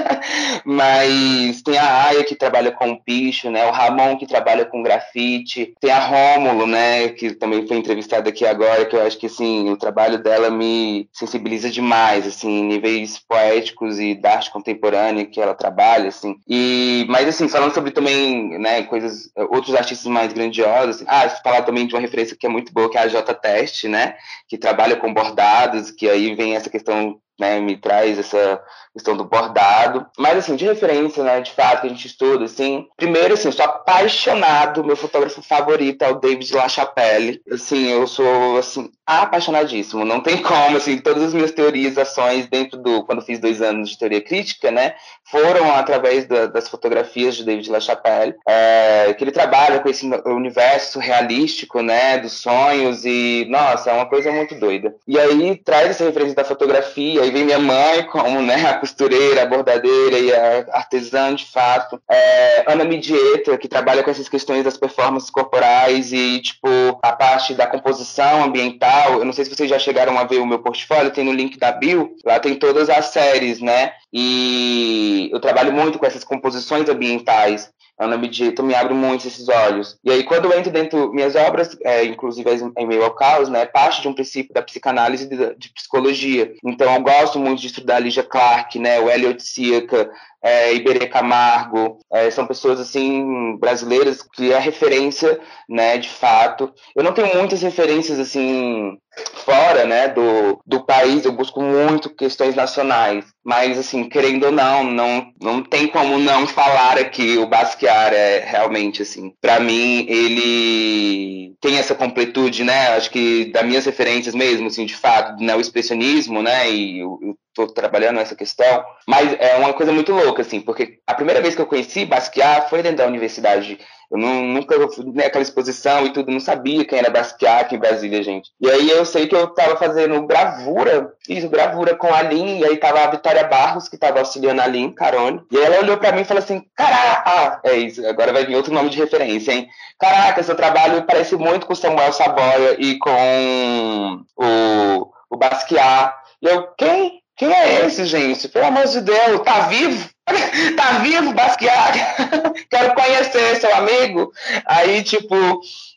Mas tem a Aya, que trabalha com picho, né? O Ramon, que trabalha com grafite. Tem a Rômulo, né? Que também foi entrevistada aqui agora, que eu acho que, assim, o trabalho dela me sensibiliza demais, assim, níveis poéticos e da arte contemporânea que ela trabalha, assim. E, mas, assim, falando sobre também, né, coisas, outros artistas mais grandiosos, assim, ah, falar também de uma referência que é muito boa, que é a J. Teste, né? Que trabalha com bordados, que aí vem essa questão né, me traz essa questão do bordado. Mas, assim, de referência, né, de fato, que a gente estuda, assim, primeiro, assim, sou apaixonado, meu fotógrafo favorito é o David LaChapelle. Assim, eu sou, assim, apaixonadíssimo. Não tem como, assim, todas as minhas teorizações dentro do, quando fiz dois anos de teoria crítica, né, foram através da, das fotografias de David LaChapelle, é, que ele trabalha com esse universo realístico, né, dos sonhos e, nossa, é uma coisa muito doida. E aí traz essa referência da fotografia aí vem minha mãe como né, a costureira, a bordadeira e a artesã de fato. É, Ana Midieta, que trabalha com essas questões das performances corporais e, tipo, a parte da composição ambiental. Eu não sei se vocês já chegaram a ver o meu portfólio, tem no link da Bill, lá tem todas as séries, né? E eu trabalho muito com essas composições ambientais. Ana Medita me abre muito esses olhos. E aí, quando eu entro dentro minhas obras, é, inclusive em meio ao caos, né, parte de um princípio da psicanálise de, de, psicologia. Então, eu gosto muito de estudar a Lígia Clark, né, o Elliot Sica, é, Iberê Camargo, é, são pessoas assim brasileiras que é referência, né, de fato. Eu não tenho muitas referências assim fora, né, do, do país, eu busco muito questões nacionais. Mas, assim, querendo ou não, não, não tem como não falar aqui o Basquiat é realmente, assim, para mim, ele tem essa completude, né, acho que das minhas referências mesmo, assim, de fato, do neo-expressionismo, né, e eu, tô trabalhando essa questão, mas é uma coisa muito louca, assim, porque a primeira vez que eu conheci Basquiat foi dentro da universidade eu não, nunca fui naquela exposição e tudo, não sabia quem era Basquiat aqui em Brasília, gente. E aí eu sei que eu tava fazendo gravura, isso, gravura com a Lin, e aí tava a Vitória Barros, que tava auxiliando a Lin, Carone. E ela olhou para mim e falou assim: Caraca, é isso, agora vai vir outro nome de referência, hein? Caraca, seu trabalho parece muito com Samuel Saboia e com o, o Basquiat. E eu, quem? Quem é esse, gente? Pelo amor de Deus, tá vivo? tá vivo, Basquiat? Quero conhecer seu amigo. Aí, tipo,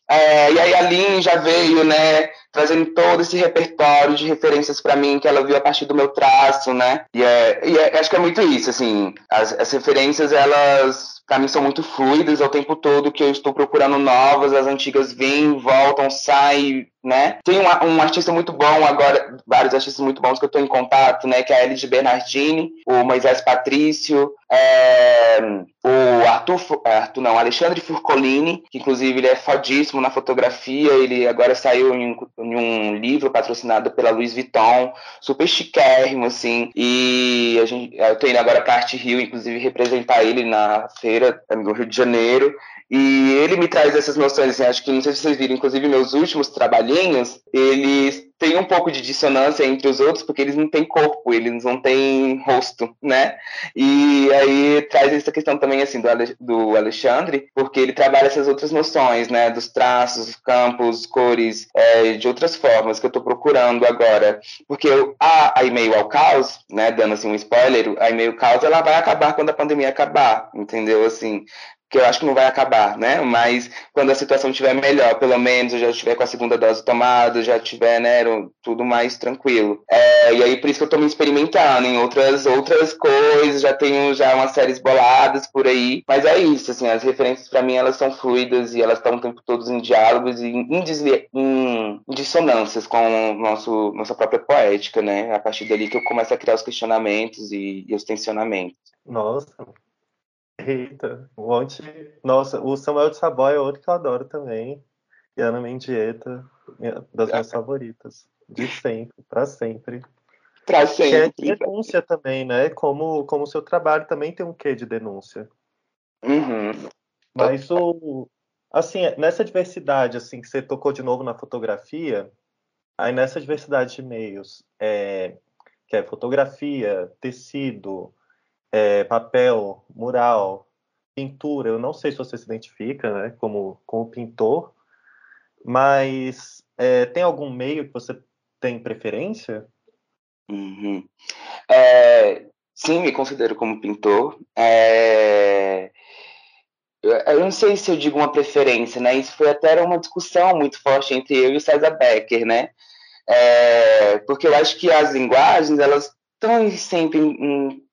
é, e aí a Lin já veio, né, trazendo todo esse repertório de referências para mim que ela viu a partir do meu traço, né? E, é, e é, acho que é muito isso, assim, as, as referências elas para mim são muito fluidas ao tempo todo que eu estou procurando novas, as antigas vêm, voltam, saem, né? Tem um, um, artista muito bom agora, vários artistas muito bons que eu estou em contato, né? Que é a Elis Bernardini, o Moisés Patrício, é, o Arthur, é, Arthur não, Alexandre Furcolini, que inclusive ele é fodíssimo na fotografia, ele agora saiu em, em um livro patrocinado pela Louis Vuitton, super chiquérrimo, assim, e a gente, eu tô indo agora para Arte Rio, inclusive representar ele na feira carreira no Rio de Janeiro. E ele me traz essas noções, assim, acho que não sei se vocês viram, inclusive meus últimos trabalhinhos, eles têm um pouco de dissonância entre os outros, porque eles não têm corpo, eles não têm rosto, né? E aí traz essa questão também, assim, do, Ale, do Alexandre, porque ele trabalha essas outras noções, né? Dos traços, campos, cores, é, de outras formas que eu estou procurando agora. Porque eu, a, a e-mail ao caos, né? Dando, assim, um spoiler, a e-mail caos, ela vai acabar quando a pandemia acabar, entendeu? Assim, que eu acho que não vai acabar, né? Mas quando a situação estiver melhor, pelo menos eu já estiver com a segunda dose tomada, já tiver, né, tudo mais tranquilo. É, e aí por isso que eu estou me experimentando em outras outras coisas, já tenho já umas séries boladas por aí, mas é isso, assim, as referências para mim elas são fluidas e elas estão o tempo todo em diálogos e em, desli em dissonâncias com nosso nossa própria poética, né? A partir dali que eu começo a criar os questionamentos e, e os tensionamentos. Nossa, Eita, um monte. Nossa, o Samuel de Saboia é outro que eu adoro também. E Ana Mendieta, das minhas favoritas. De sempre, para sempre. Pra sempre. Que é denúncia também, né? Como o seu trabalho também tem um quê de denúncia. Uhum. Mas o. Assim, nessa diversidade, assim, que você tocou de novo na fotografia, aí nessa diversidade de meios, é, que é fotografia, tecido, é, papel, mural, pintura. Eu não sei se você se identifica né, como, como pintor, mas é, tem algum meio que você tem preferência? Uhum. É, sim, me considero como pintor. É, eu não sei se eu digo uma preferência, né? Isso foi até uma discussão muito forte entre eu e o César Becker, né? É, porque eu acho que as linguagens elas estão sempre em,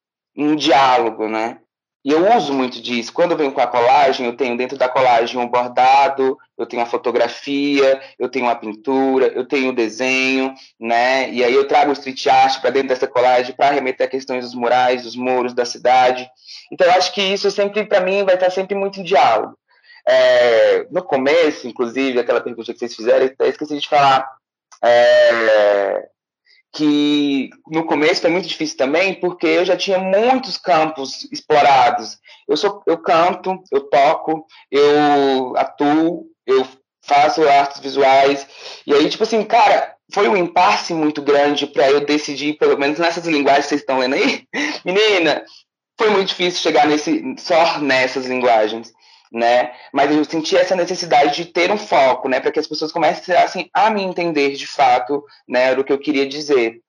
um diálogo, né? E eu uso muito disso. Quando eu venho com a colagem, eu tenho dentro da colagem um bordado, eu tenho a fotografia, eu tenho a pintura, eu tenho o desenho, né? E aí eu trago o street art para dentro dessa colagem para remeter a questões dos murais, dos muros da cidade. Então eu acho que isso sempre, para mim, vai estar sempre muito em diálogo. É, no começo, inclusive, aquela pergunta que vocês fizeram, eu esqueci de falar. É, que no começo foi muito difícil também, porque eu já tinha muitos campos explorados. Eu sou, eu canto, eu toco, eu atuo, eu faço artes visuais. E aí, tipo assim, cara, foi um impasse muito grande para eu decidir, pelo menos nessas linguagens que vocês estão lendo aí. Menina, foi muito difícil chegar nesse só nessas linguagens né? Mas eu senti essa necessidade de ter um foco, né? Para que as pessoas comecem a me entender de fato, né? Do que eu queria dizer.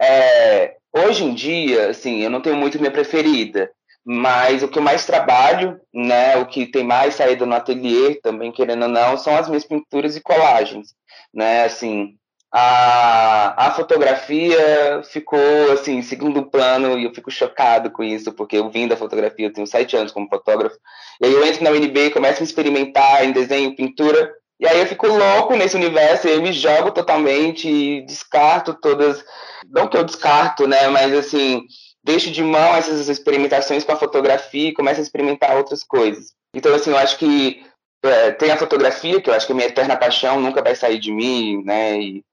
É, hoje em dia, assim, eu não tenho muito minha preferida, mas o que eu mais trabalho, né? O que tem mais saído no ateliê, também querendo ou não, são as minhas pinturas e colagens, né? Assim, a, a fotografia ficou assim em segundo plano e eu fico chocado com isso porque eu vim da fotografia eu tenho sete anos como fotógrafo e aí eu entro na UNB começo a experimentar em desenho pintura E aí eu fico louco nesse universo, e eu me jogo totalmente e descarto todas. Não que eu descarto, né? Mas assim, deixo de mão essas experimentações com a fotografia e começo a experimentar outras coisas. Então, assim, eu acho que é, tem a fotografia, que eu acho que é minha eterna paixão, nunca vai sair de mim, né? E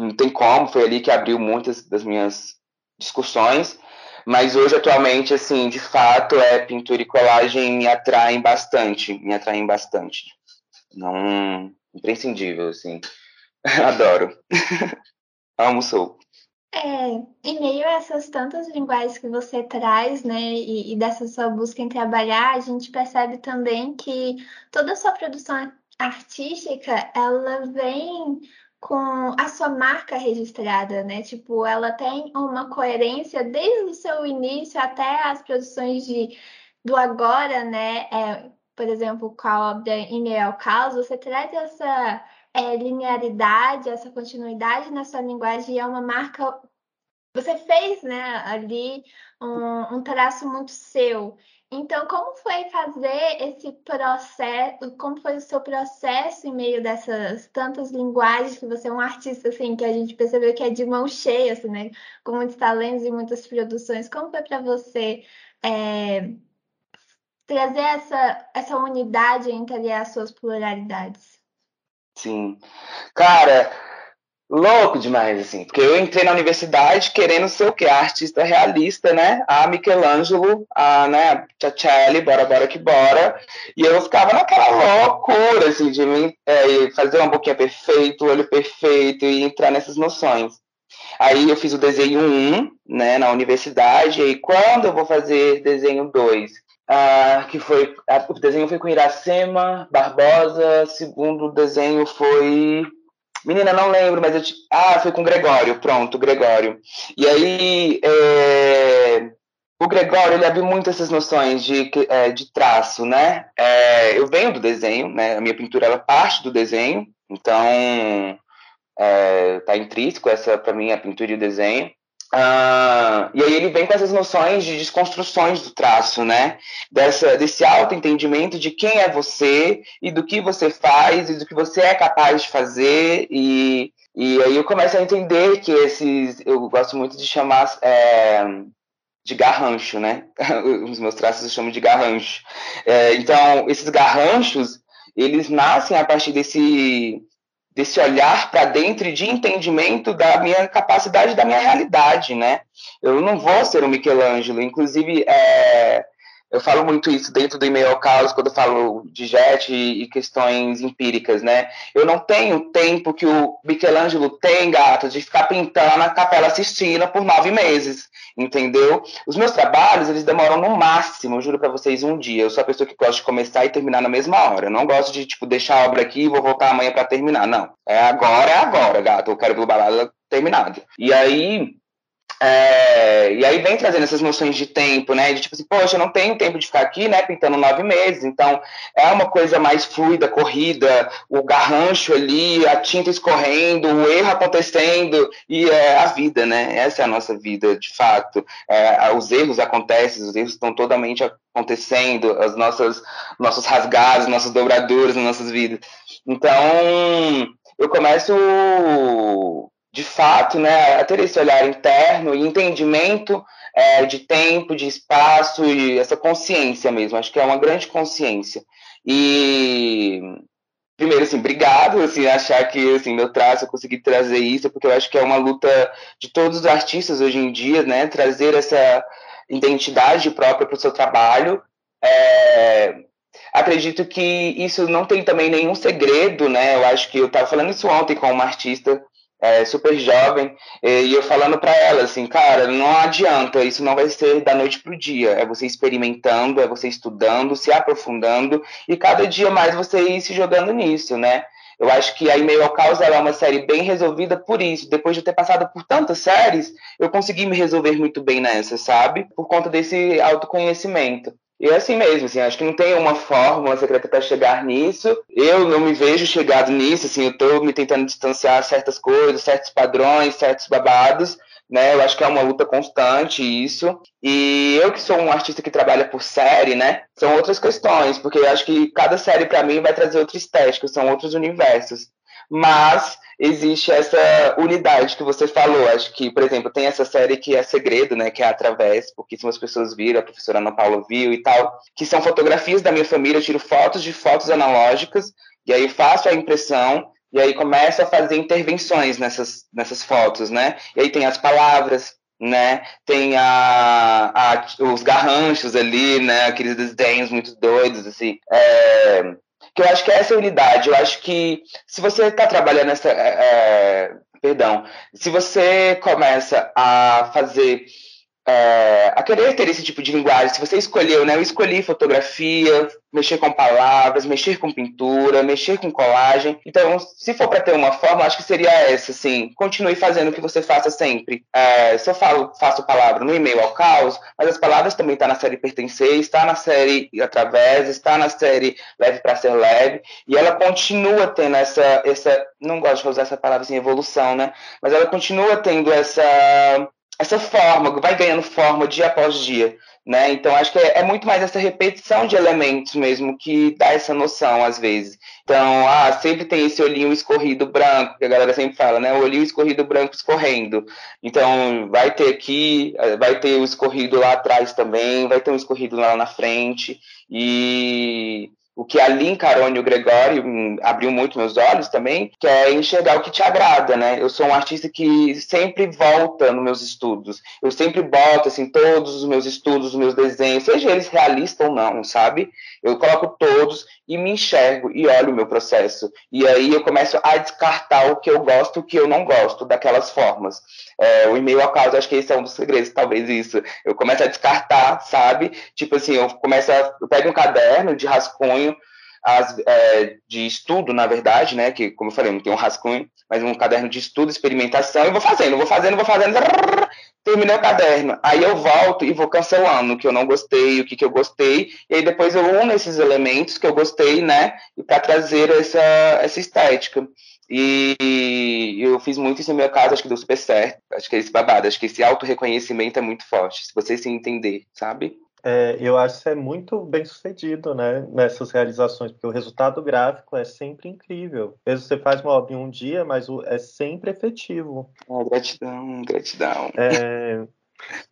não tem como, foi ali que abriu muitas das minhas discussões. Mas hoje, atualmente, assim, de fato, é pintura e colagem me atraem bastante, me atraem bastante. Não, imprescindível, assim. Adoro. Amo sou. É, em meio a essas tantas linguagens que você traz, né, e, e, dessa sua busca em trabalhar, a gente percebe também que toda a sua produção artística, ela vem com a sua marca registrada, né? Tipo, ela tem uma coerência desde o seu início até as produções de, do agora, né? É, por exemplo, com a obra Em Meio ao Caos, você traz essa é, linearidade, essa continuidade na sua linguagem e é uma marca. Você fez, né, ali um, um traço muito seu. Então, como foi fazer esse processo? Como foi o seu processo em meio dessas tantas linguagens que você é um artista assim que a gente percebeu que é de mão cheia, assim, né? Com muitos talentos e muitas produções. Como foi para você é, trazer essa essa unidade entre as suas pluralidades? Sim, cara louco demais, assim, porque eu entrei na universidade querendo ser o quê? artista realista, né? A Michelangelo, a, né, Tiacelli, bora, bora que bora. E eu ficava naquela loucura, assim, de mim, é, fazer uma boquinha perfeita, o olho perfeito e entrar nessas noções. Aí eu fiz o desenho 1, né, na universidade, e quando eu vou fazer desenho 2? Ah, que foi, o desenho foi com Iracema Barbosa, segundo desenho foi Menina, não lembro, mas eu. Te... Ah, foi com o Gregório, pronto, Gregório. E aí. É... O Gregório, ele abriu muito essas noções de, é, de traço, né? É, eu venho do desenho, né? A minha pintura, ela parte do desenho, então. É, tá intrínseco essa, para mim, a pintura e o desenho. Uh, e aí ele vem com essas noções de desconstruções do traço, né? Dessa, desse autoentendimento de quem é você e do que você faz e do que você é capaz de fazer. E, e aí eu começo a entender que esses. Eu gosto muito de chamar é, de garrancho, né? Os meus traços eu chamo de garrancho. É, então, esses garranchos, eles nascem a partir desse desse olhar para dentro e de entendimento da minha capacidade, da minha realidade, né? Eu não vou ser um Michelangelo, inclusive é, eu falo muito isso dentro do e-mail ao caos, quando eu falo de jet e, questões empíricas, né? Eu não tenho o tempo que o Michelangelo tem, gato, de ficar pintando a Capela Sistina por nove meses, entendeu? Os meus trabalhos, eles demoram no máximo, juro para vocês, um dia. Eu sou a pessoa que gosta de começar e terminar na mesma hora. Eu não gosto de, tipo, deixar a obra aqui e vou voltar amanhã para terminar. Não. É agora, é agora, gato. Eu quero ver o balada terminado. E aí, é, e aí vem trazendo essas noções de tempo, né? De tipo assim, poxa, eu não tenho tempo de ficar aqui, né? Pintando nove meses. Então, é uma coisa mais fluida, corrida, o garrancho ali, a tinta escorrendo, o erro acontecendo, e é a vida, né? Essa é a nossa vida, de fato. É, os erros acontecem, os erros estão totalmente acontecendo, as nossas, nossos rasgados, nossas dobraduras nas nossas vidas. Então, eu começo de fato, né, a ter esse olhar interno e entendimento é, de tempo, de espaço e essa consciência mesmo. Acho que é uma grande consciência. E primeiro, assim, obrigado, assim, achar que assim meu traço eu consegui trazer isso, porque eu acho que é uma luta de todos os artistas hoje em dia, né, trazer essa identidade própria para o seu trabalho. É, acredito que isso não tem também nenhum segredo, né? Eu acho que eu estava falando isso ontem com uma artista é, super jovem, e eu falando para ela assim, cara, não adianta, isso não vai ser da noite pro dia, é você experimentando, é você estudando, se aprofundando e cada dia mais você ir se jogando nisso, né? Eu acho que a E-mail ao Caos é uma série bem resolvida por isso. Depois de ter passado por tantas séries, eu consegui me resolver muito bem nessa, sabe? Por conta desse autoconhecimento. E é assim mesmo, assim, acho que não tem uma fórmula secreta para chegar nisso. Eu não me vejo chegado nisso, assim, eu estou me tentando distanciar certas coisas, certos padrões, certos babados, né? Eu acho que é uma luta constante isso. E eu que sou um artista que trabalha por série, né? São outras questões, porque eu acho que cada série para mim vai trazer outra estética, são outros universos. Mas existe essa unidade que você falou. Acho que, por exemplo, tem essa série que é segredo, né? Que é Através, pouquíssimas pessoas viram, a professora Ana Paula viu e tal, que são fotografias da minha família, eu tiro fotos de fotos analógicas, e aí faço a impressão, e aí começo a fazer intervenções nessas, nessas fotos, né? E aí tem as palavras, né? Tem a, a, os garranchos ali, né? Aqueles desenhos muito doidos, assim. É, que eu acho que é essa unidade. Eu acho que se você está trabalhando nessa. É, é, perdão. Se você começa a fazer é, a querer ter esse tipo de linguagem. Se você escolheu, né? Eu escolhi fotografia, mexer com palavras, mexer com pintura, mexer com colagem. Então, se for para ter uma forma, acho que seria essa, assim. Continue fazendo o que você faça sempre. É, se eu falo, faço palavra no e-mail ao caos, mas as palavras também estão tá na série Pertencer, está na série Através, está na série Leve para Ser Leve, e ela continua tendo essa, essa, não gosto de usar essa palavra assim, evolução, né? Mas ela continua tendo essa essa forma, vai ganhando forma dia após dia, né? Então acho que é, é, muito mais essa repetição de elementos mesmo que dá essa noção às vezes. Então, ah, sempre tem esse olhinho escorrido branco, que a galera sempre fala, né? O olhinho escorrido branco escorrendo. Então, vai ter aqui, vai ter o escorrido lá atrás também, vai ter um escorrido lá na frente. E o que a Lin Carone e o Gregório hum, abriu muito meus olhos também, que é enxergar o que te agrada, né? Eu sou um artista que sempre volta nos meus estudos. Eu sempre boto, assim, todos os meus estudos, os meus desenhos, seja eles realistas ou não, sabe? Eu coloco todos e me enxergo e olho o meu processo. E aí eu começo a descartar o que eu gosto o que eu não gosto daquelas formas. É, o e-mail ao caso, acho que esse é um dos segredos, talvez isso. Eu começo a descartar, sabe? Tipo assim, eu começo a. Eu pego um caderno de rascunho, as, é, de estudo, na verdade, né? Que, como eu falei, não tem um rascunho, mas um caderno de estudo, experimentação, e vou fazendo, vou fazendo, vou fazendo, terminei o caderno. Aí eu volto e vou cancelando o que eu não gostei, o que, que eu gostei, e aí depois eu uno esses elementos que eu gostei, né? E para trazer essa, essa estética. E eu fiz muito isso no meu caso, acho que deu super certo. Acho que é esse babado, acho que esse auto-reconhecimento é muito forte, se você se entender, sabe? É, eu acho que é muito bem sucedido né, nessas realizações, porque o resultado gráfico é sempre incrível. Mesmo você faz uma obra em um dia, mas é sempre efetivo. Ah, gratidão, gratidão. É...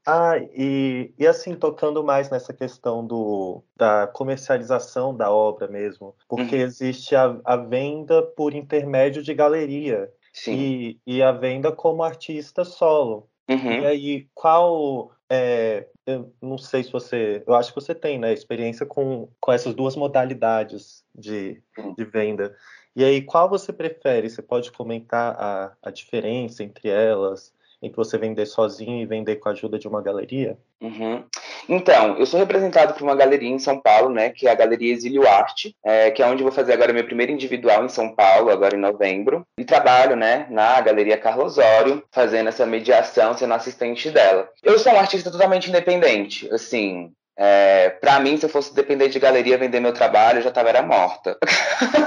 Ah, e, e assim, tocando mais nessa questão do, da comercialização da obra mesmo, porque uhum. existe a, a venda por intermédio de galeria e, e a venda como artista solo. Uhum. E aí, qual é, eu não sei se você. Eu acho que você tem, né? Experiência com, com essas duas modalidades de, de venda. E aí, qual você prefere? Você pode comentar a, a diferença entre elas? Entre você vender sozinho e vender com a ajuda de uma galeria? Uhum. Então, eu sou representado por uma galeria em São Paulo, né, que é a Galeria Exílio Arte, é, que é onde vou fazer agora meu primeiro individual em São Paulo, agora em novembro. E trabalho, né, na Galeria Carlos Osório, fazendo essa mediação, sendo assistente dela. Eu sou um artista totalmente independente, assim, é, para mim, se eu fosse depender de galeria vender meu trabalho, eu já estava era morta.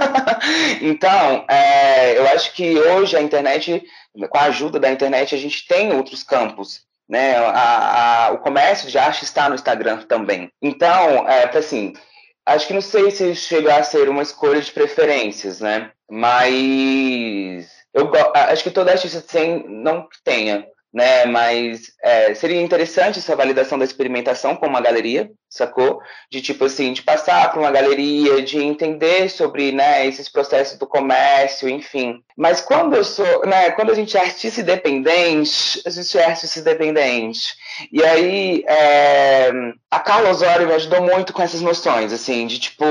então, é, eu acho que hoje a internet, com a ajuda da internet, a gente tem outros campos. Né? A, a, o comércio de arte está no Instagram também. Então, é, assim, acho que não sei se chegar a ser uma escolha de preferências, né? Mas eu acho que toda artista tem, não tenha né? Mas é, seria interessante essa validação da experimentação com uma galeria, sacou? De tipo assim, de passar para uma galeria, de entender sobre, né, esses processos do comércio, enfim. Mas quando eu sou, né, quando a gente é artista independente, a gente é artista independente. E aí, é, a Carla Osório me ajudou muito com essas noções, assim, de tipo,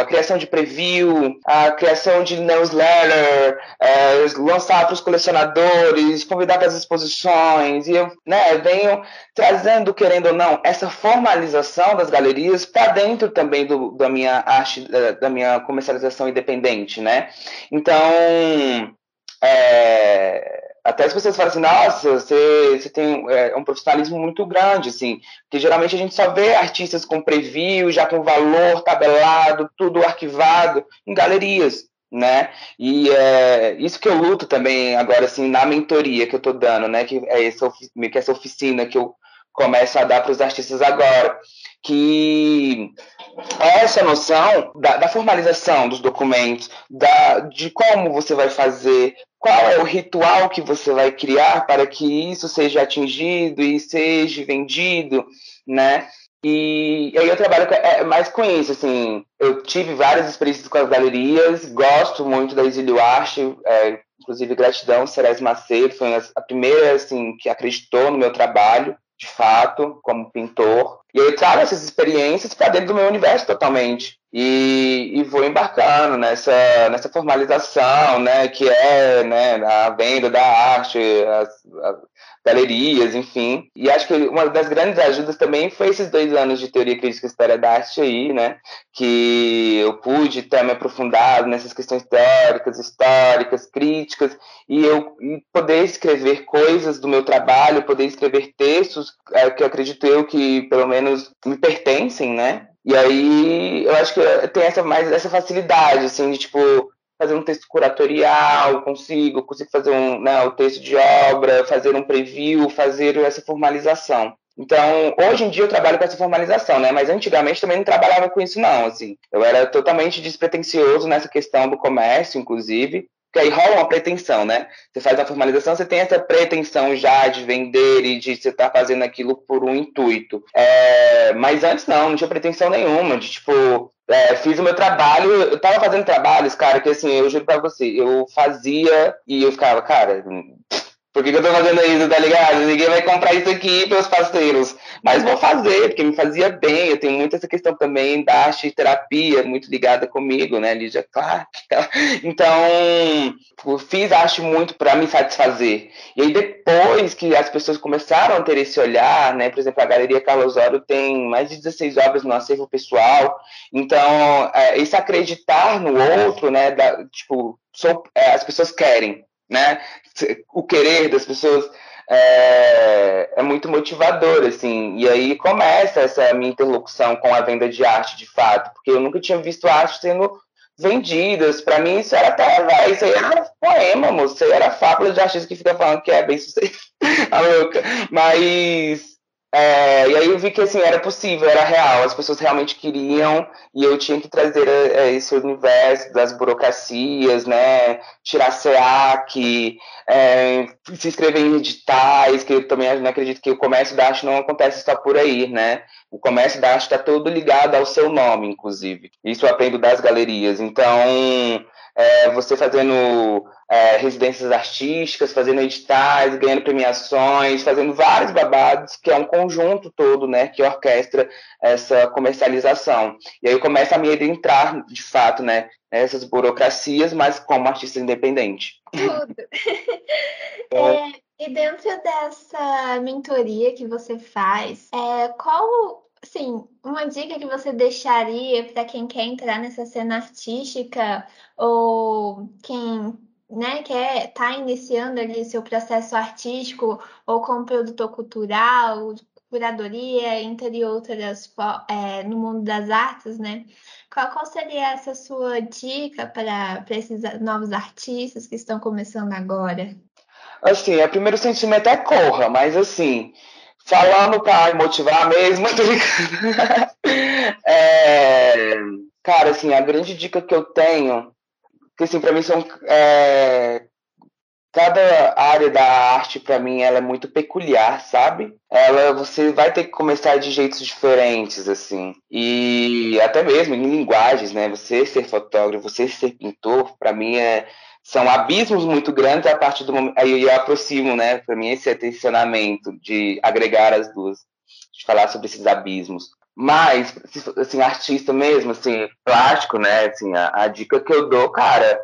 a criação de preview, a criação de newsletter, é, lançar para os colecionadores, convidar para as exposições, e eu, né, venho trazendo, querendo ou não, essa formalização das galerias para dentro também do, da minha arte, da, minha comercialização independente, né? Então, é, até as pessoas falam assim, nossa, você, você tem é, um profissionalismo muito grande, assim, porque geralmente a gente só vê artistas com preview, já com valor tabelado, tudo arquivado, em galerias. né? E é isso que eu luto também agora, assim, na mentoria que eu tô dando, né? Que é essa, que é essa oficina que eu começo a dar para os artistas agora, que essa noção da, da, formalização dos documentos, da, de como você vai fazer, qual é o ritual que você vai criar para que isso seja atingido e seja vendido, né? E, e aí eu trabalho é, mais com isso, assim, eu tive várias experiências com as galerias, gosto muito da Exílio Arte, é, inclusive gratidão, Ceres Macedo, foi a primeira, assim, que acreditou no meu trabalho, de fato, como pintor. E eu trago essas experiências para dentro do meu universo totalmente. E, e, vou embarcando nessa, nessa formalização, né, que é né, a venda da arte, as, galerias, enfim. E acho que uma das grandes ajudas também foi esses dois anos de teoria crítica e história da arte aí, né? Que eu pude ter me aprofundado nessas questões teóricas, históricas, críticas, e eu poder escrever coisas do meu trabalho, poder escrever textos é, que eu acredito eu que pelo menos me pertencem, né? E aí eu acho que tem essa mais essa facilidade, assim, de tipo fazer um texto curatorial, consigo, consigo fazer um, né, o texto de obra, fazer um preview, fazer essa formalização. Então, hoje em dia eu trabalho com essa formalização, né? Mas antigamente também não trabalhava com isso, não. Assim, eu era totalmente despretensioso nessa questão do comércio, inclusive, porque aí rola uma pretensão, né? Você faz a formalização, você tem essa pretensão já de vender e de você estar tá fazendo aquilo por um intuito. É, mas antes não, não tinha pretensão nenhuma, de tipo, é, fiz o meu trabalho, eu tava fazendo trabalhos, cara, que assim, eu juro pra você, eu fazia e eu ficava, cara, por que, que, eu tô fazendo isso, tá ligado? Ninguém vai comprar isso aqui pelos parceiros. Mas vou fazer, porque me fazia bem. Eu tenho muito essa questão também da arte terapia, muito ligada comigo, né, Lídia Clark. Então, fiz arte muito para me satisfazer. E aí, depois que as pessoas começaram a ter esse olhar, né, por exemplo, a Galeria Carlos Oro tem mais de 16 obras no acervo pessoal. Então, é, esse acreditar no outro, né, da, tipo, sou, é, as pessoas querem né? O querer das pessoas é, é, muito motivador, assim. E aí começa essa minha interlocução com a venda de arte, de fato, porque eu nunca tinha visto arte sendo vendidas. Para mim, isso era até, véio, isso aí era poema, moço. Isso aí era fábula de artista que fica falando que é bem sucedido. a louca. Mas é, e aí eu vi que assim, era possível, era real, as pessoas realmente queriam e eu tinha que trazer é, esse universo das burocracias, né? Tirar SEAC, é, se inscrever em editais, que eu também não acredito que o comércio da arte não acontece só por aí, né? O comércio da arte está todo ligado ao seu nome, inclusive. Isso eu aprendo das galerias. Então, é, você fazendo é, residências artísticas, fazendo editais, ganhando premiações, fazendo vários babados, que é um conjunto todo, né, que orquestra essa comercialização. E aí começa a me entrar, de fato, né, nessas burocracias, mas como artista independente. Tudo. é, e dentro dessa mentoria que você faz, é, qual Sim, uma dica que você deixaria para quem quer entrar nessa cena artística ou quem né, quer tá iniciando ali seu processo artístico ou como produtor cultural, curadoria, entre outras é, no mundo das artes, né? Qual, qual seria essa sua dica para, esses novos artistas que estão começando agora? Assim, o primeiro sentimento é corra, mas assim, falando para motivar mesmo, é, cara, assim, a grande dica que eu tenho, que assim, para mim são é, cada área da arte para mim ela é muito peculiar, sabe? Ela você vai ter que começar de jeitos diferentes assim. E até mesmo em linguagens, né? Você ser fotógrafo, você ser pintor, para mim é são abismos muito grandes a partir do momento. Aí eu aproximo, né, para mim, esse atencionamento de agregar as duas, de falar sobre esses abismos. Mas, assim, artista mesmo, assim, plástico, né, assim, a, a dica que eu dou, cara,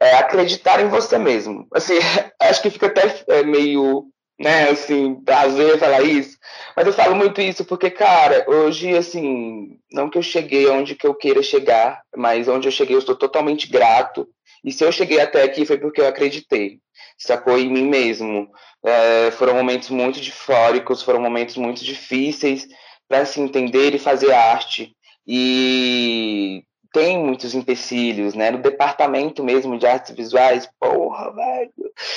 é acreditar em você mesmo. Assim, acho que fica até é, meio, né, assim, prazer falar isso, mas eu falo muito isso porque, cara, hoje, assim, não que eu cheguei onde que eu queira chegar, mas onde eu cheguei eu estou totalmente grato e se eu cheguei até aqui foi porque eu acreditei, sacou em mim mesmo. É, foram momentos muito difóricos, foram momentos muito difíceis para se entender e fazer arte. E tem muitos empecilhos, né? No departamento mesmo de artes visuais, porra, velho.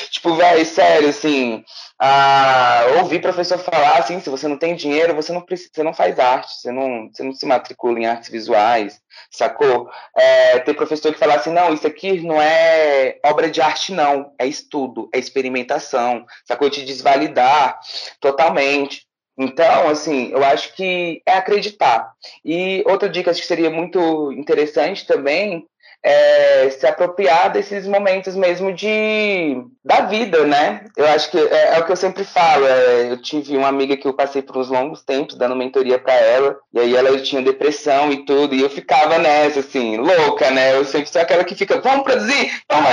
Tipo, velho, sério, assim, a... ouvir professor falar assim, se você não tem dinheiro, você não precisa, você não faz arte, você não, você não se matricula em artes visuais, sacou? É, professor que fala assim, não, isso aqui não é obra de arte, não, é estudo, é experimentação, sacou? Te desvalidar totalmente. Então, assim, eu acho que é acreditar. E outra dica que seria muito interessante também é se apropriar desses momentos mesmo de da vida, né? Eu acho que é, é o que eu sempre falo. É, eu tive uma amiga que eu passei por uns longos tempos dando mentoria para ela, e aí ela tinha depressão e tudo, e eu ficava nessa, assim, louca, né? Eu sempre sou aquela que fica, vamos produzir, vamos!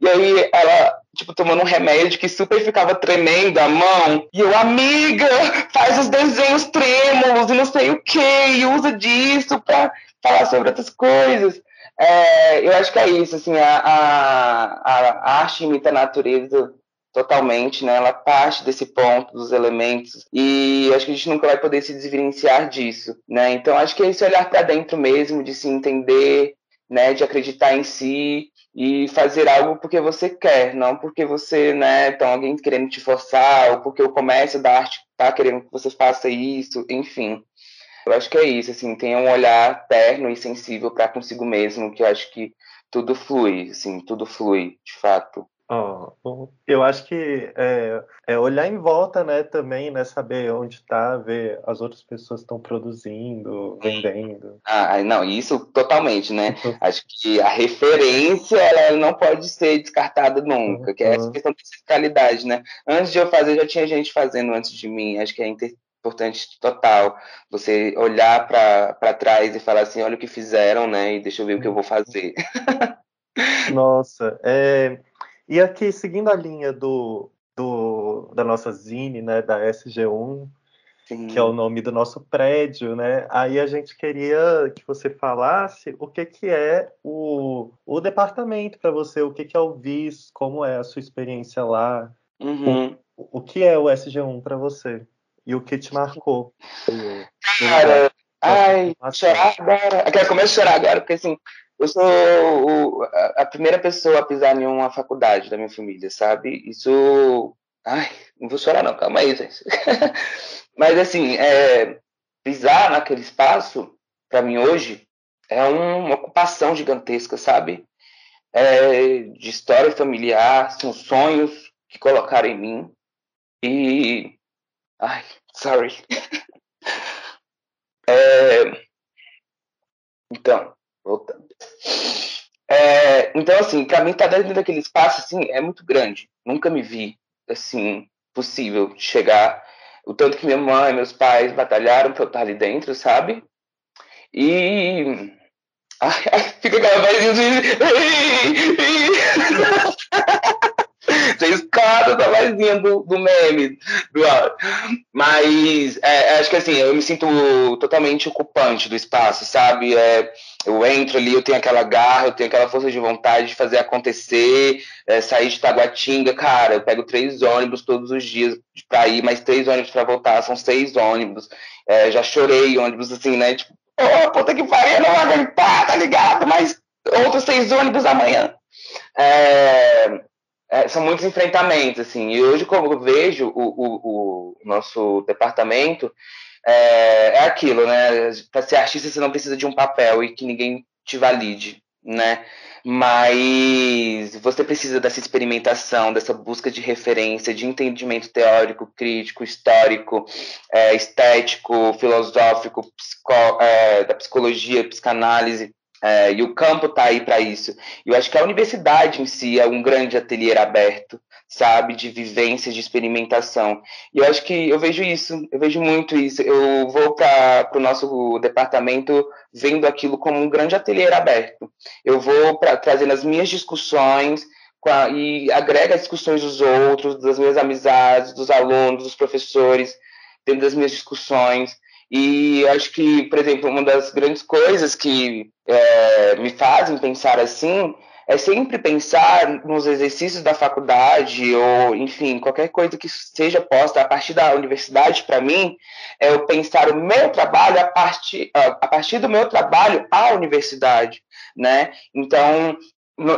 E aí ela tipo, tomando um remédio que super ficava tremendo a mão. E eu, amiga, faz os desenhos trêmulos e não sei o que, e usa disso pra falar sobre outras coisas. É, eu acho que é isso, assim, a, a, a arte imita a natureza totalmente, né? Ela parte desse ponto dos elementos e acho que a gente nunca vai poder se diferenciar disso, né? Então acho que é esse olhar para dentro mesmo, de se entender, né? De acreditar em si e fazer algo porque você quer, não porque você, né, então alguém querendo te forçar, ou porque o comércio da arte tá querendo que você faça isso, enfim. Eu acho que é isso, assim, tenha um olhar terno e sensível para consigo mesmo, que eu acho que tudo flui, assim, tudo flui, de fato. Oh, eu acho que é, é, olhar em volta, né, também, né, saber onde está, ver as outras pessoas estão produzindo, vendendo. Ah, não, isso totalmente, né? Uhum. Acho que a referência ela não pode ser descartada nunca, uhum. que é essa uhum. questão de fiscalidade, né? Antes de eu fazer, já tinha gente fazendo antes de mim. Acho que é importante total você olhar para trás e falar assim, olha o que fizeram, né? E deixa eu ver o que eu vou fazer. Nossa, é e aqui, seguindo a linha do, do, da nossa Zine, né, da SG1, Sim. que é o nome do nosso prédio, né? Aí a gente queria que você falasse o que, que é o, o departamento para você, o que, que é o VIS, como é a sua experiência lá, uhum. o, o que é o SG1 para você e o que te marcou. Cara, ai, chorar agora. Eu quero começar a chorar agora, porque assim, eu sou o, a primeira pessoa a pisar em uma faculdade da minha família, sabe? Isso. Ai, não vou chorar, não, calma aí, gente. Mas, assim, é, pisar naquele espaço, para mim hoje, é uma ocupação gigantesca, sabe? É, de história familiar, são sonhos que colocaram em mim. E. Ai, sorry. é, então, voltando. É, então, assim, para mim, estar tá dentro daquele espaço, assim, é muito grande. Nunca me vi, assim, possível chegar. O tanto que minha mãe, meus pais batalharam para eu estar ali dentro, sabe? E. Ai, ai, fica aquela vozinha de. Você escada da vozinha do, do meme, do Mas é, acho que assim, eu me sinto totalmente ocupante do espaço, sabe? É, eu entro ali, eu tenho aquela garra, eu tenho aquela força de vontade de fazer acontecer, é, sair de Taguatinga, cara, eu pego três ônibus todos os dias para ir, mais três ônibus para voltar, são seis ônibus. É, já chorei ônibus assim, né? Tipo, oh, puta que pariu, não vou aguentar, tá ligado? Mas outros seis ônibus amanhã. É, é, são muitos enfrentamentos, assim. E hoje, como eu vejo o, o, o nosso departamento, é, é aquilo, né? Para ser artista, você não precisa de um papel e que ninguém te valide, né? Mas você precisa dessa experimentação, dessa busca de referência, de entendimento teórico, crítico, histórico, é, estético, filosófico, é, da psicologia, psicanálise. É, e o campo está aí para isso. Eu acho que a universidade em si é um grande ateliê aberto, sabe, de vivência, de experimentação. E eu acho que eu vejo isso, eu vejo muito isso. Eu vou para o nosso departamento vendo aquilo como um grande ateliê aberto. Eu vou para trazendo as minhas discussões a, e agrega as discussões dos outros, das minhas amizades, dos alunos, dos professores, dentro das minhas discussões. E acho que, por exemplo, uma das grandes coisas que é, me fazem pensar assim é sempre pensar nos exercícios da faculdade ou, enfim, qualquer coisa que seja posta a partir da universidade, para mim, é eu pensar o meu trabalho a partir, a partir do meu trabalho à universidade, né? Então,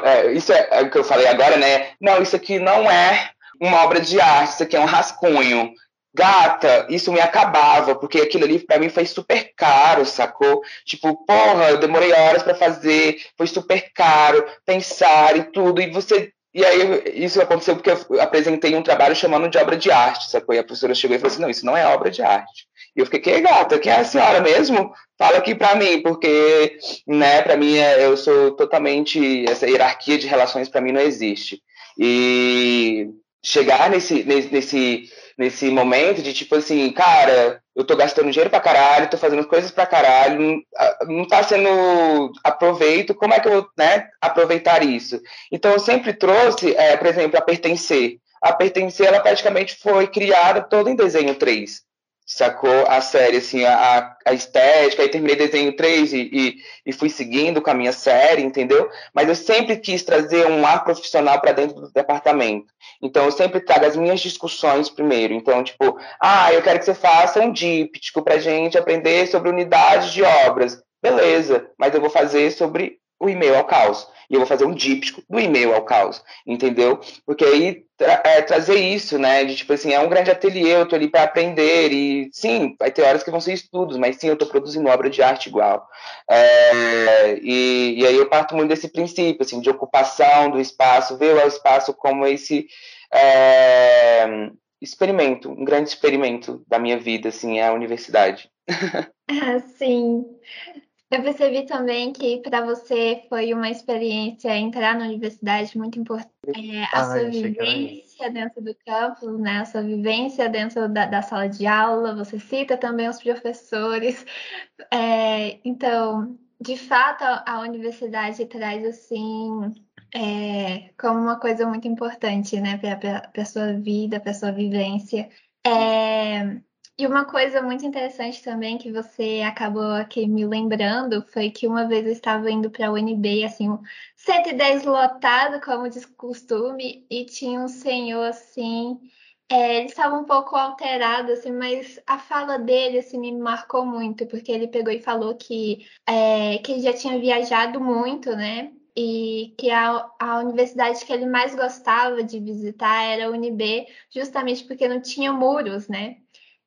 é, isso é, é o que eu falei agora, né? Não, isso aqui não é uma obra de arte, isso aqui é um rascunho. Gata, isso me acabava, porque aquilo ali para mim foi super caro, sacou? Tipo, porra, eu demorei horas para fazer, foi super caro, pensar e tudo, e você. E aí, isso aconteceu porque eu apresentei um trabalho chamando de obra de arte, sacou? E a professora chegou e falou assim: não, isso não é obra de arte. E eu fiquei, que gata, quem é a senhora mesmo? Fala aqui para mim, porque, né, para mim, é, eu sou totalmente. Essa hierarquia de relações para mim não existe. E chegar nesse, nesse, nesse momento de tipo assim, cara, eu tô gastando dinheiro pra caralho, tô fazendo coisas pra caralho, não, tá sendo aproveito, como é que eu vou né, aproveitar isso? Então eu sempre trouxe, é, por exemplo, a pertencer. A pertencer, ela praticamente foi criada toda em desenho 3 sacou? A série, assim, a, a estética, aí terminei desenho 3 e, e, e, fui seguindo com a minha série, entendeu? Mas eu sempre quis trazer um ar profissional para dentro do departamento. Então, eu sempre trago as minhas discussões primeiro. Então, tipo, ah, eu quero que você faça um díptico para gente aprender sobre unidades de obras. Beleza, mas eu vou fazer sobre o e-mail ao caos. E eu vou fazer um díptico do e-mail ao caos, entendeu? Porque aí tra é, trazer isso, né? De tipo assim, é um grande ateliê, eu tô ali para aprender. E sim, vai ter horas que vão ser estudos, mas sim, eu tô produzindo obra de arte igual. É, e, e aí eu parto muito desse princípio, assim, de ocupação do espaço, ver o espaço como esse. É, experimento, um grande experimento da minha vida, assim, é a universidade. Ah, sim. Eu percebi também que para você foi uma experiência entrar na universidade muito importante. É, a sua vivência dentro do campus, né? A sua vivência dentro da, da sala de aula, você cita também os professores. É, então, de fato, a, a universidade traz assim é, como uma coisa muito importante, né, para a sua vida, para a sua vivência. É, e uma coisa muito interessante também que você acabou aqui me lembrando foi que uma vez eu estava indo para a UNB, assim, 110 lotado, como de costume, e tinha um senhor assim. É, ele estava um pouco alterado, assim, mas a fala dele assim, me marcou muito, porque ele pegou e falou que, é, que ele já tinha viajado muito, né? e que a, a universidade que ele mais gostava de visitar era a UNB, justamente porque não tinha muros, né?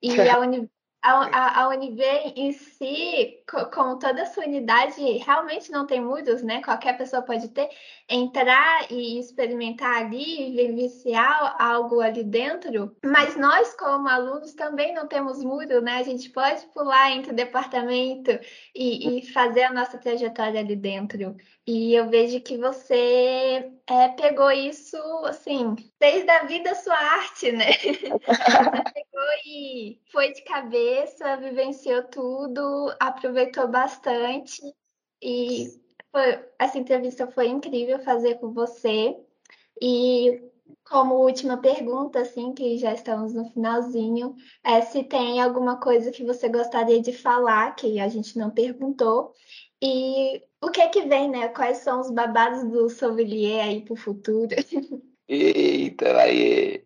E a, uni, a, a, UNB em si, com toda a sua unidade, realmente não tem muros, né? Qualquer pessoa pode ter, entrar e experimentar ali, vivenciar algo ali dentro. Mas nós, como alunos, também não temos muro, né? A gente pode pular entre o departamento e, e fazer a nossa trajetória ali dentro. E eu vejo que você é, pegou isso, assim, desde a vida sua arte, né? você pegou e foi de cabeça, vivenciou tudo, aproveitou bastante. E foi, essa entrevista foi incrível fazer com você. E como última pergunta, assim, que já estamos no finalzinho, é se tem alguma coisa que você gostaria de falar que a gente não perguntou e o que é que vem, né? Quais são os babados do sommelier aí para o futuro? Eita, aí.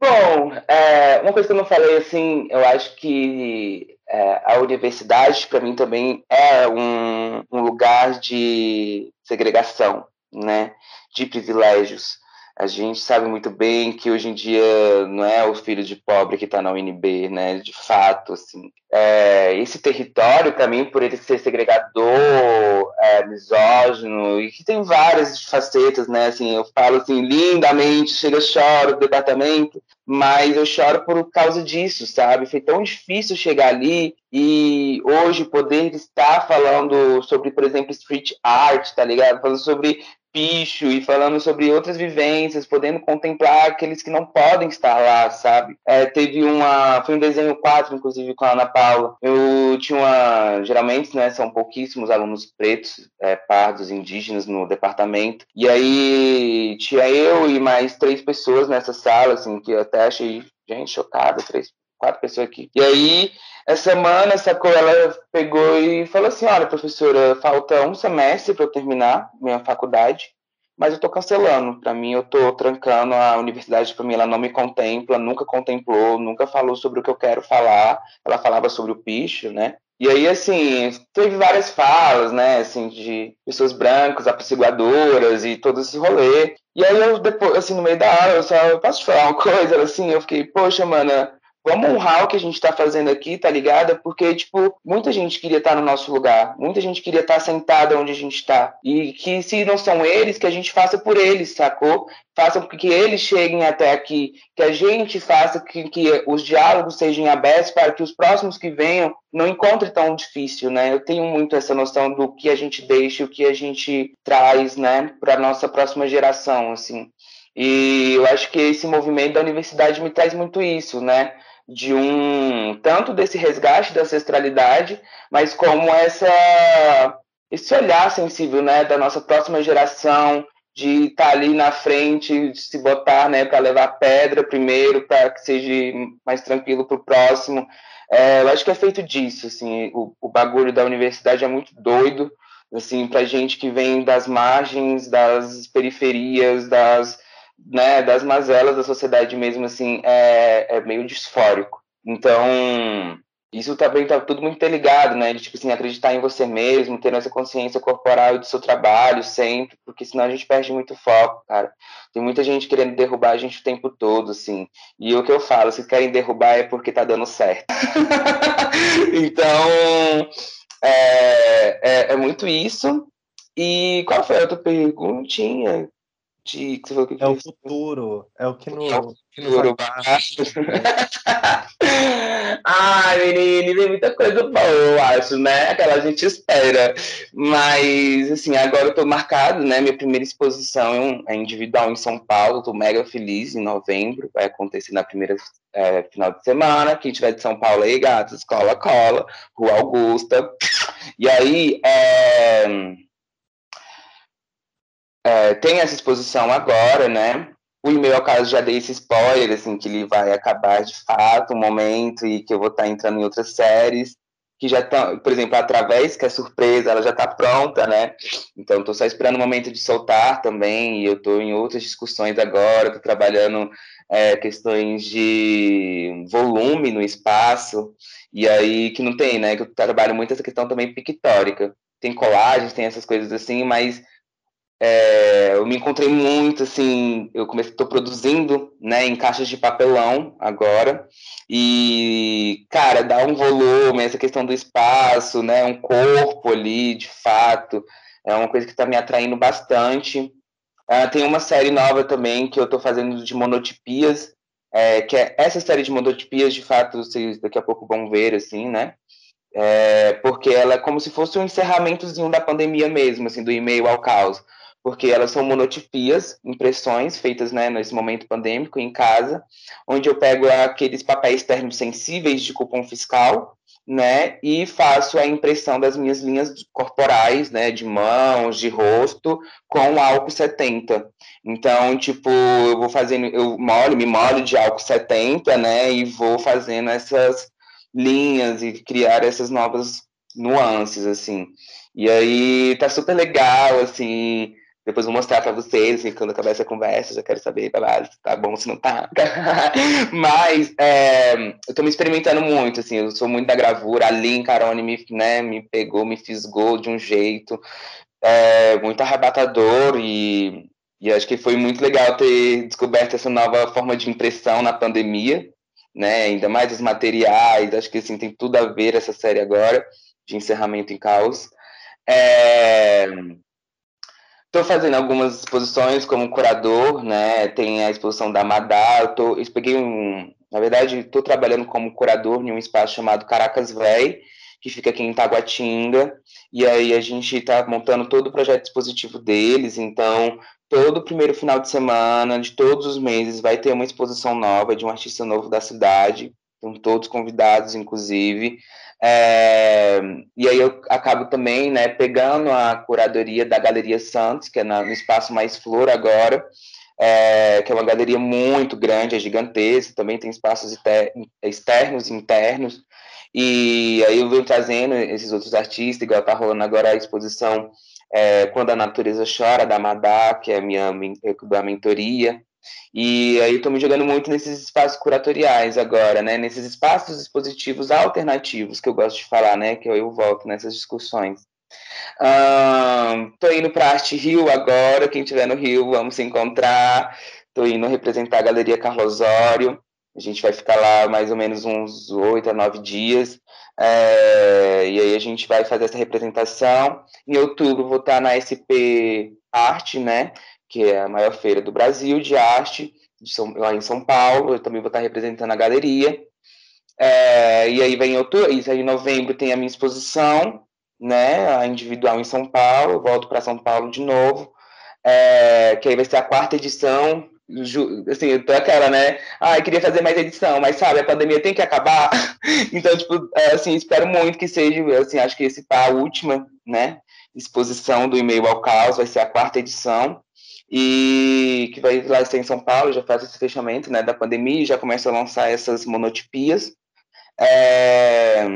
Bom, é, uma coisa que eu não falei, assim, eu acho que é, a universidade, para mim, também é um, um lugar de segregação, né? De privilégios. A gente sabe muito bem que hoje em dia não é o filho de pobre que está na UNB, né? De fato, assim. É, esse território, para mim, por ele ser segregador, é, misógino, e que tem várias facetas, né? Assim, eu falo assim, lindamente, chega, choro do departamento, mas eu choro por causa disso, sabe? Foi tão difícil chegar ali e hoje poder estar falando sobre, por exemplo, street art, tá ligado? Falando sobre picho e falando sobre outras vivências, podendo contemplar aqueles que não podem estar lá, sabe? É, teve uma, foi um desenho 4, inclusive, com a Ana Paula. Eu tinha uma, geralmente, né, são pouquíssimos alunos pretos, é, pardos, indígenas no departamento. E aí tinha eu e mais três pessoas nessa sala, assim, que eu até achei, gente, chocada, três quatro pessoas aqui. E aí, essa semana, sacou, ela pegou e falou assim: olha, professora, falta um semestre para eu terminar minha faculdade, mas eu estou cancelando. Para mim, eu estou trancando a universidade. Para mim, ela não me contempla, nunca contemplou, nunca falou sobre o que eu quero falar. Ela falava sobre o picho, né? E aí, assim, teve várias falas, né, assim, de pessoas brancas, apaciguadoras e todo esse rolê. E aí, eu, depois, assim, no meio da aula, eu só, posso te falar uma coisa? Assim, eu fiquei, poxa, mana, vamos honrar o que a gente está fazendo aqui, tá ligado? Porque, tipo, muita gente queria estar tá no nosso lugar, muita gente queria estar tá sentada onde a gente está. E que se não são eles, que a gente faça por eles, sacou? Faça que eles cheguem até aqui, que a gente faça que, que os diálogos sejam abertos para que os próximos que venham não encontrem tão difícil, né? Eu tenho muito essa noção do que a gente deixa, o que a gente traz, né, para nossa próxima geração, assim. E eu acho que esse movimento da universidade me traz muito isso, né? de um tanto desse resgate da ancestralidade, mas como essa esse olhar sensível, né, da nossa próxima geração de estar tá ali na frente, de se botar, né, para levar pedra primeiro, para que seja mais tranquilo para o próximo. É, eu acho que é feito disso, assim, o, o bagulho da universidade é muito doido, assim, para gente que vem das margens, das periferias, das né, das mazelas da sociedade mesmo, assim, é, é meio disfórico. Então, isso também tá tudo muito interligado, né? De, tipo assim, acreditar em você mesmo, ter essa consciência corporal do seu trabalho sempre, porque senão a gente perde muito foco, cara. Tem muita gente querendo derrubar a gente o tempo todo, assim. E o que eu falo, se querem derrubar é porque tá dando certo. então, é, é, é muito isso. E qual foi a outra perguntinha? De que você falou que É o futuro. É o que no. É o futuro. Ai, menino, vem muita coisa boa, eu acho, né? Aquela a gente espera. Mas, assim, agora eu tô marcado, né? Minha primeira exposição é individual em São Paulo. Tô mega feliz em novembro. Vai acontecer na primeira é, final de semana. Quem tiver de São Paulo aí, gatos, cola, cola. Rua Augusta. E aí, é é, tem essa exposição agora, né? O e-mail, ao caso, já dei esse spoiler, assim, que ele vai acabar de fato um momento e que eu vou estar entrando em outras séries que já estão, por exemplo, através que é surpresa, ela já está pronta, né? Então, estou só esperando o momento de soltar também, e eu estou em outras discussões agora, estou trabalhando é, questões de volume no espaço, e aí que não tem, né? Que eu trabalho muito essa questão também pictórica. Tem colagens, tem essas coisas assim, mas é, eu me encontrei muito, assim, eu comecei, estou produzindo, né, em caixas de papelão agora, e, cara, dá um volume, essa questão do espaço, né, um corpo ali, de fato, é uma coisa que está me atraindo bastante. Ah, tem uma série nova também que eu estou fazendo de monotipias, é, que é essa série de monotipias, de fato, vocês daqui a pouco vão ver, assim, né, é, porque ela é como se fosse um encerramentozinho da pandemia mesmo, assim, do e-mail ao caos porque elas são monotipias, impressões feitas né, nesse momento pandêmico em casa, onde eu pego aqueles papéis termosensíveis de cupom fiscal, né, e faço a impressão das minhas linhas corporais, né, de mãos, de rosto, com álcool 70. Então, tipo, eu vou fazendo, eu molho, me molho de álcool 70, né, e vou fazendo essas linhas e criar essas novas nuances, assim. E aí tá super legal, assim, depois vou mostrar para vocês, quando acabar essa conversa, já quero saber se tá bom, se não tá. Mas é, eu tô me experimentando muito, assim, eu sou muito da gravura. A Lin Carone me, né, me pegou, me fisgou de um jeito é, muito arrebatador e, e acho que foi muito legal ter descoberto essa nova forma de impressão na pandemia, né? Ainda mais os materiais, acho que assim, tem tudo a ver essa série agora, de encerramento em caos. É, Estou fazendo algumas exposições como curador, né? Tem a exposição da Madá. Eu, tô, eu peguei um. Na verdade, estou trabalhando como curador em um espaço chamado Caracas Véi, que fica aqui em Taguatinga. E aí a gente está montando todo o projeto expositivo deles. Então, todo primeiro final de semana, de todos os meses, vai ter uma exposição nova de um artista novo da cidade. Estão todos convidados, inclusive. É, e aí eu acabo também né, pegando a curadoria da Galeria Santos, que é na, no Espaço Mais Flor agora, é, que é uma galeria muito grande, é gigantesca, também tem espaços externos e internos. E aí eu venho trazendo esses outros artistas, igual tá rolando agora a exposição é, Quando a Natureza Chora, da Madá, que é a minha da mentoria. E aí estou me jogando muito nesses espaços curatoriais agora, né? Nesses espaços expositivos alternativos que eu gosto de falar, né? Que eu volto nessas discussões. Estou indo para Arte Rio agora. Quem estiver no Rio, vamos se encontrar. Estou indo representar a Galeria Carlos Osório. A gente vai ficar lá mais ou menos uns oito a nove dias. É, e aí a gente vai fazer essa representação. Em outubro vou estar na SP Arte, né? Que é a maior feira do Brasil de arte, de São, lá em São Paulo. Eu também vou estar representando a galeria. É, e aí vem outubro, isso aí em novembro tem a minha exposição, né? A individual em São Paulo. volto para São Paulo de novo. É, que aí vai ser a quarta edição assim, eu tô aquela, né? Ai, queria fazer mais edição, mas sabe, a pandemia tem que acabar. então, tipo, é, assim, espero muito que seja, assim, acho que esse a última, né? Exposição do e-mail ao caos, vai ser a quarta edição. E que vai lá ser em São Paulo, já faz esse fechamento, né, da pandemia, já começa a lançar essas monotipias. É...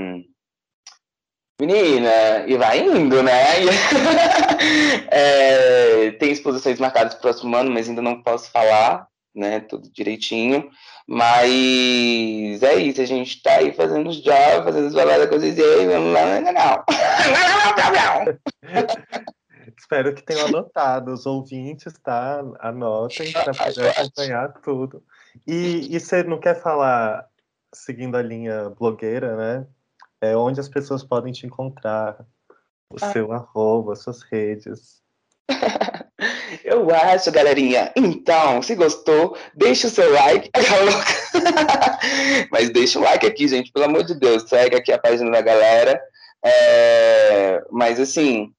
Menina, e vai indo, né? é, tem exposições marcadas para o próximo ano, mas ainda não posso falar, né? Tudo direitinho. Mas é isso, a gente está aí fazendo os jobs, fazendo as baladas com vocês, e aí, não, não, não, não. Espero que tenham anotado, os ouvintes, tá? Anotem para poder acompanhar tudo. E, e você não quer falar, seguindo a linha blogueira, né? é onde as pessoas podem te encontrar, o ah. seu arroba, suas redes. Eu acho, galerinha. Então, se gostou, deixa o seu like. Mas deixa o like aqui, gente, pelo amor de Deus. Segue aqui a página da galera. É... Mas assim,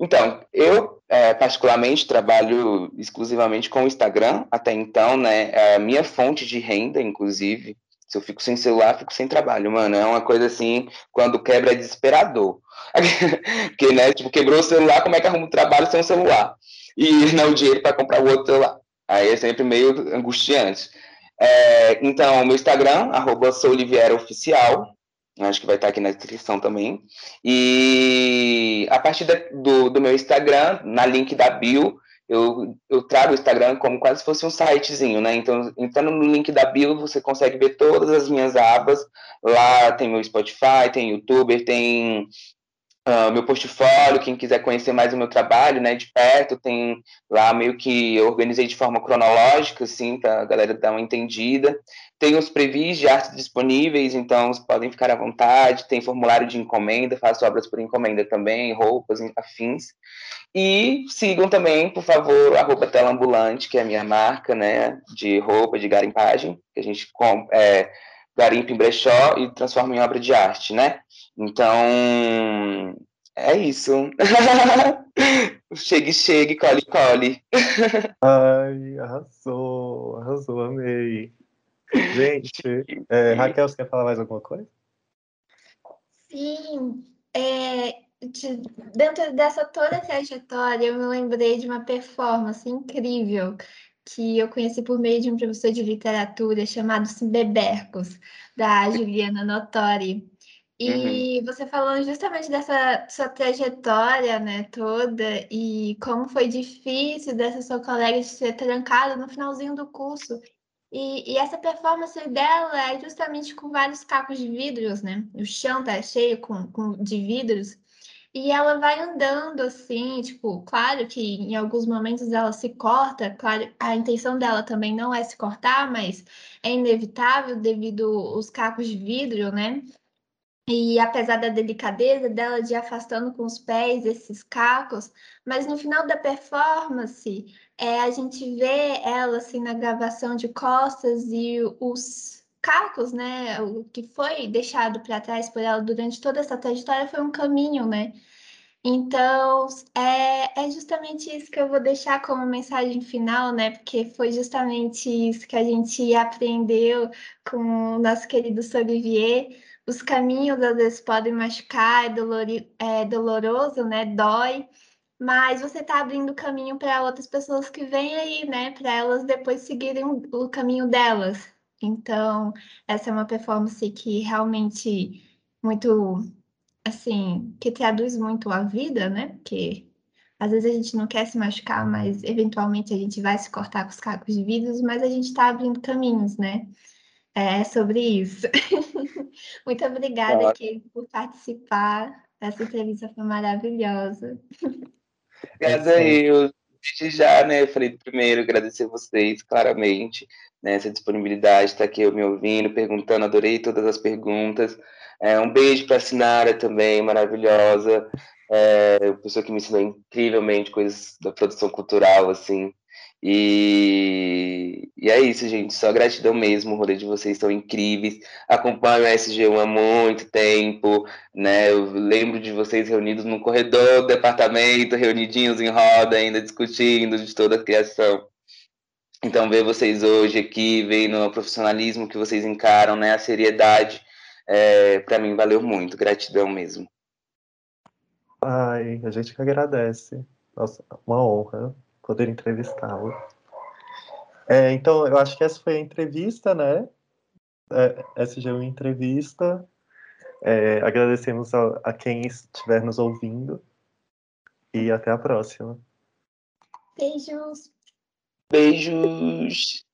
então, eu é, particularmente trabalho exclusivamente com o Instagram até então, né? É a minha fonte de renda, inclusive. Se eu fico sem celular, fico sem trabalho, mano. É uma coisa assim, quando quebra é desesperador. Porque, né, tipo, quebrou o celular, como é que arruma o trabalho sem um celular? E não o dinheiro para comprar o outro celular. Aí é sempre meio angustiante. É, então, meu Instagram, arroba Oficial, acho que vai estar aqui na descrição também. E a partir do, do meu Instagram, na link da bio, eu, eu trago o Instagram como quase se fosse um sitezinho, né? Então, entrando no link da bio, você consegue ver todas as minhas abas. Lá tem meu Spotify, tem YouTube, tem uh, meu portfólio. Quem quiser conhecer mais o meu trabalho, né, de perto, tem lá meio que eu organizei de forma cronológica, assim, para a galera dar uma entendida. Tem os previs de arte disponíveis, então podem ficar à vontade. Tem formulário de encomenda, faço obras por encomenda também, roupas, afins. E sigam também, por favor, a Tela Ambulante, que é a minha marca, né, de roupa, de garimpagem, que a gente é, garimpa em brechó e transforma em obra de arte, né? Então, é isso. chegue, chegue, cole, cole. Ai, arrasou, arrasou, amei. Gente, é, Raquel, você quer falar mais alguma coisa? Sim, é, de, dentro dessa toda trajetória, eu me lembrei de uma performance incrível que eu conheci por meio de um professor de literatura chamado Simbebercos, da Juliana Notori. E uhum. você falando justamente dessa sua trajetória, né, toda, e como foi difícil dessa sua colega de ser trancada no finalzinho do curso. E, e, essa performance dela é justamente com vários cacos de vidros, né? O chão tá cheio com, com, de vidros. E ela vai andando assim, tipo, claro que em alguns momentos ela se corta, claro, a intenção dela também não é se cortar, mas é inevitável devido os cacos de vidro, né? E apesar da delicadeza dela de afastando com os pés esses cacos, mas no final da performance, é, a gente vê ela assim na gravação de costas e os cacos, né? O que foi deixado para trás por ela durante toda essa trajetória foi um caminho, né? Então, é, é justamente isso que eu vou deixar como mensagem final, né? Porque foi justamente isso que a gente aprendeu com o nosso querido Olivier. Os caminhos às vezes podem machucar, é, dolori, é doloroso, né? Dói. mas você está abrindo caminho para outras pessoas que vêm aí, né? Para elas depois seguirem o caminho delas. Então, essa é uma performance que realmente muito, assim, que traduz muito a vida, né? Porque às vezes a gente não quer se machucar, mas eventualmente a gente vai se cortar com os cacos de vidros, mas a gente está abrindo caminhos, né? É sobre isso. muito obrigada, aqui por participar. Essa entrevista foi maravilhosa. Obrigado aí, eu desde já, né, falei primeiro agradecer vocês, claramente, né, essa disponibilidade, estar tá aqui eu me ouvindo, perguntando, adorei todas as perguntas. É, um beijo para a Sinara também, maravilhosa, é, pessoa que me ensinou incrivelmente coisas da produção cultural, assim, e, e, é isso, gente. Só gratidão mesmo. O rolê de vocês estão incríveis. Acompanho a SG1 há muito tempo, né? Eu lembro de vocês reunidos no corredor do departamento, reunidinhos em roda, ainda discutindo de toda a criação. Então, ver vocês hoje aqui, vendo o profissionalismo que vocês encaram, né? A seriedade, é, para mim valeu muito. Gratidão mesmo. Ai, a gente que agradece. Nossa, uma honra poder entrevistá-lo. É, então, eu acho que essa foi a entrevista, né? É, essa já é uma entrevista. É, agradecemos a, a quem estiver nos ouvindo. E até a próxima. Beijos. Beijos.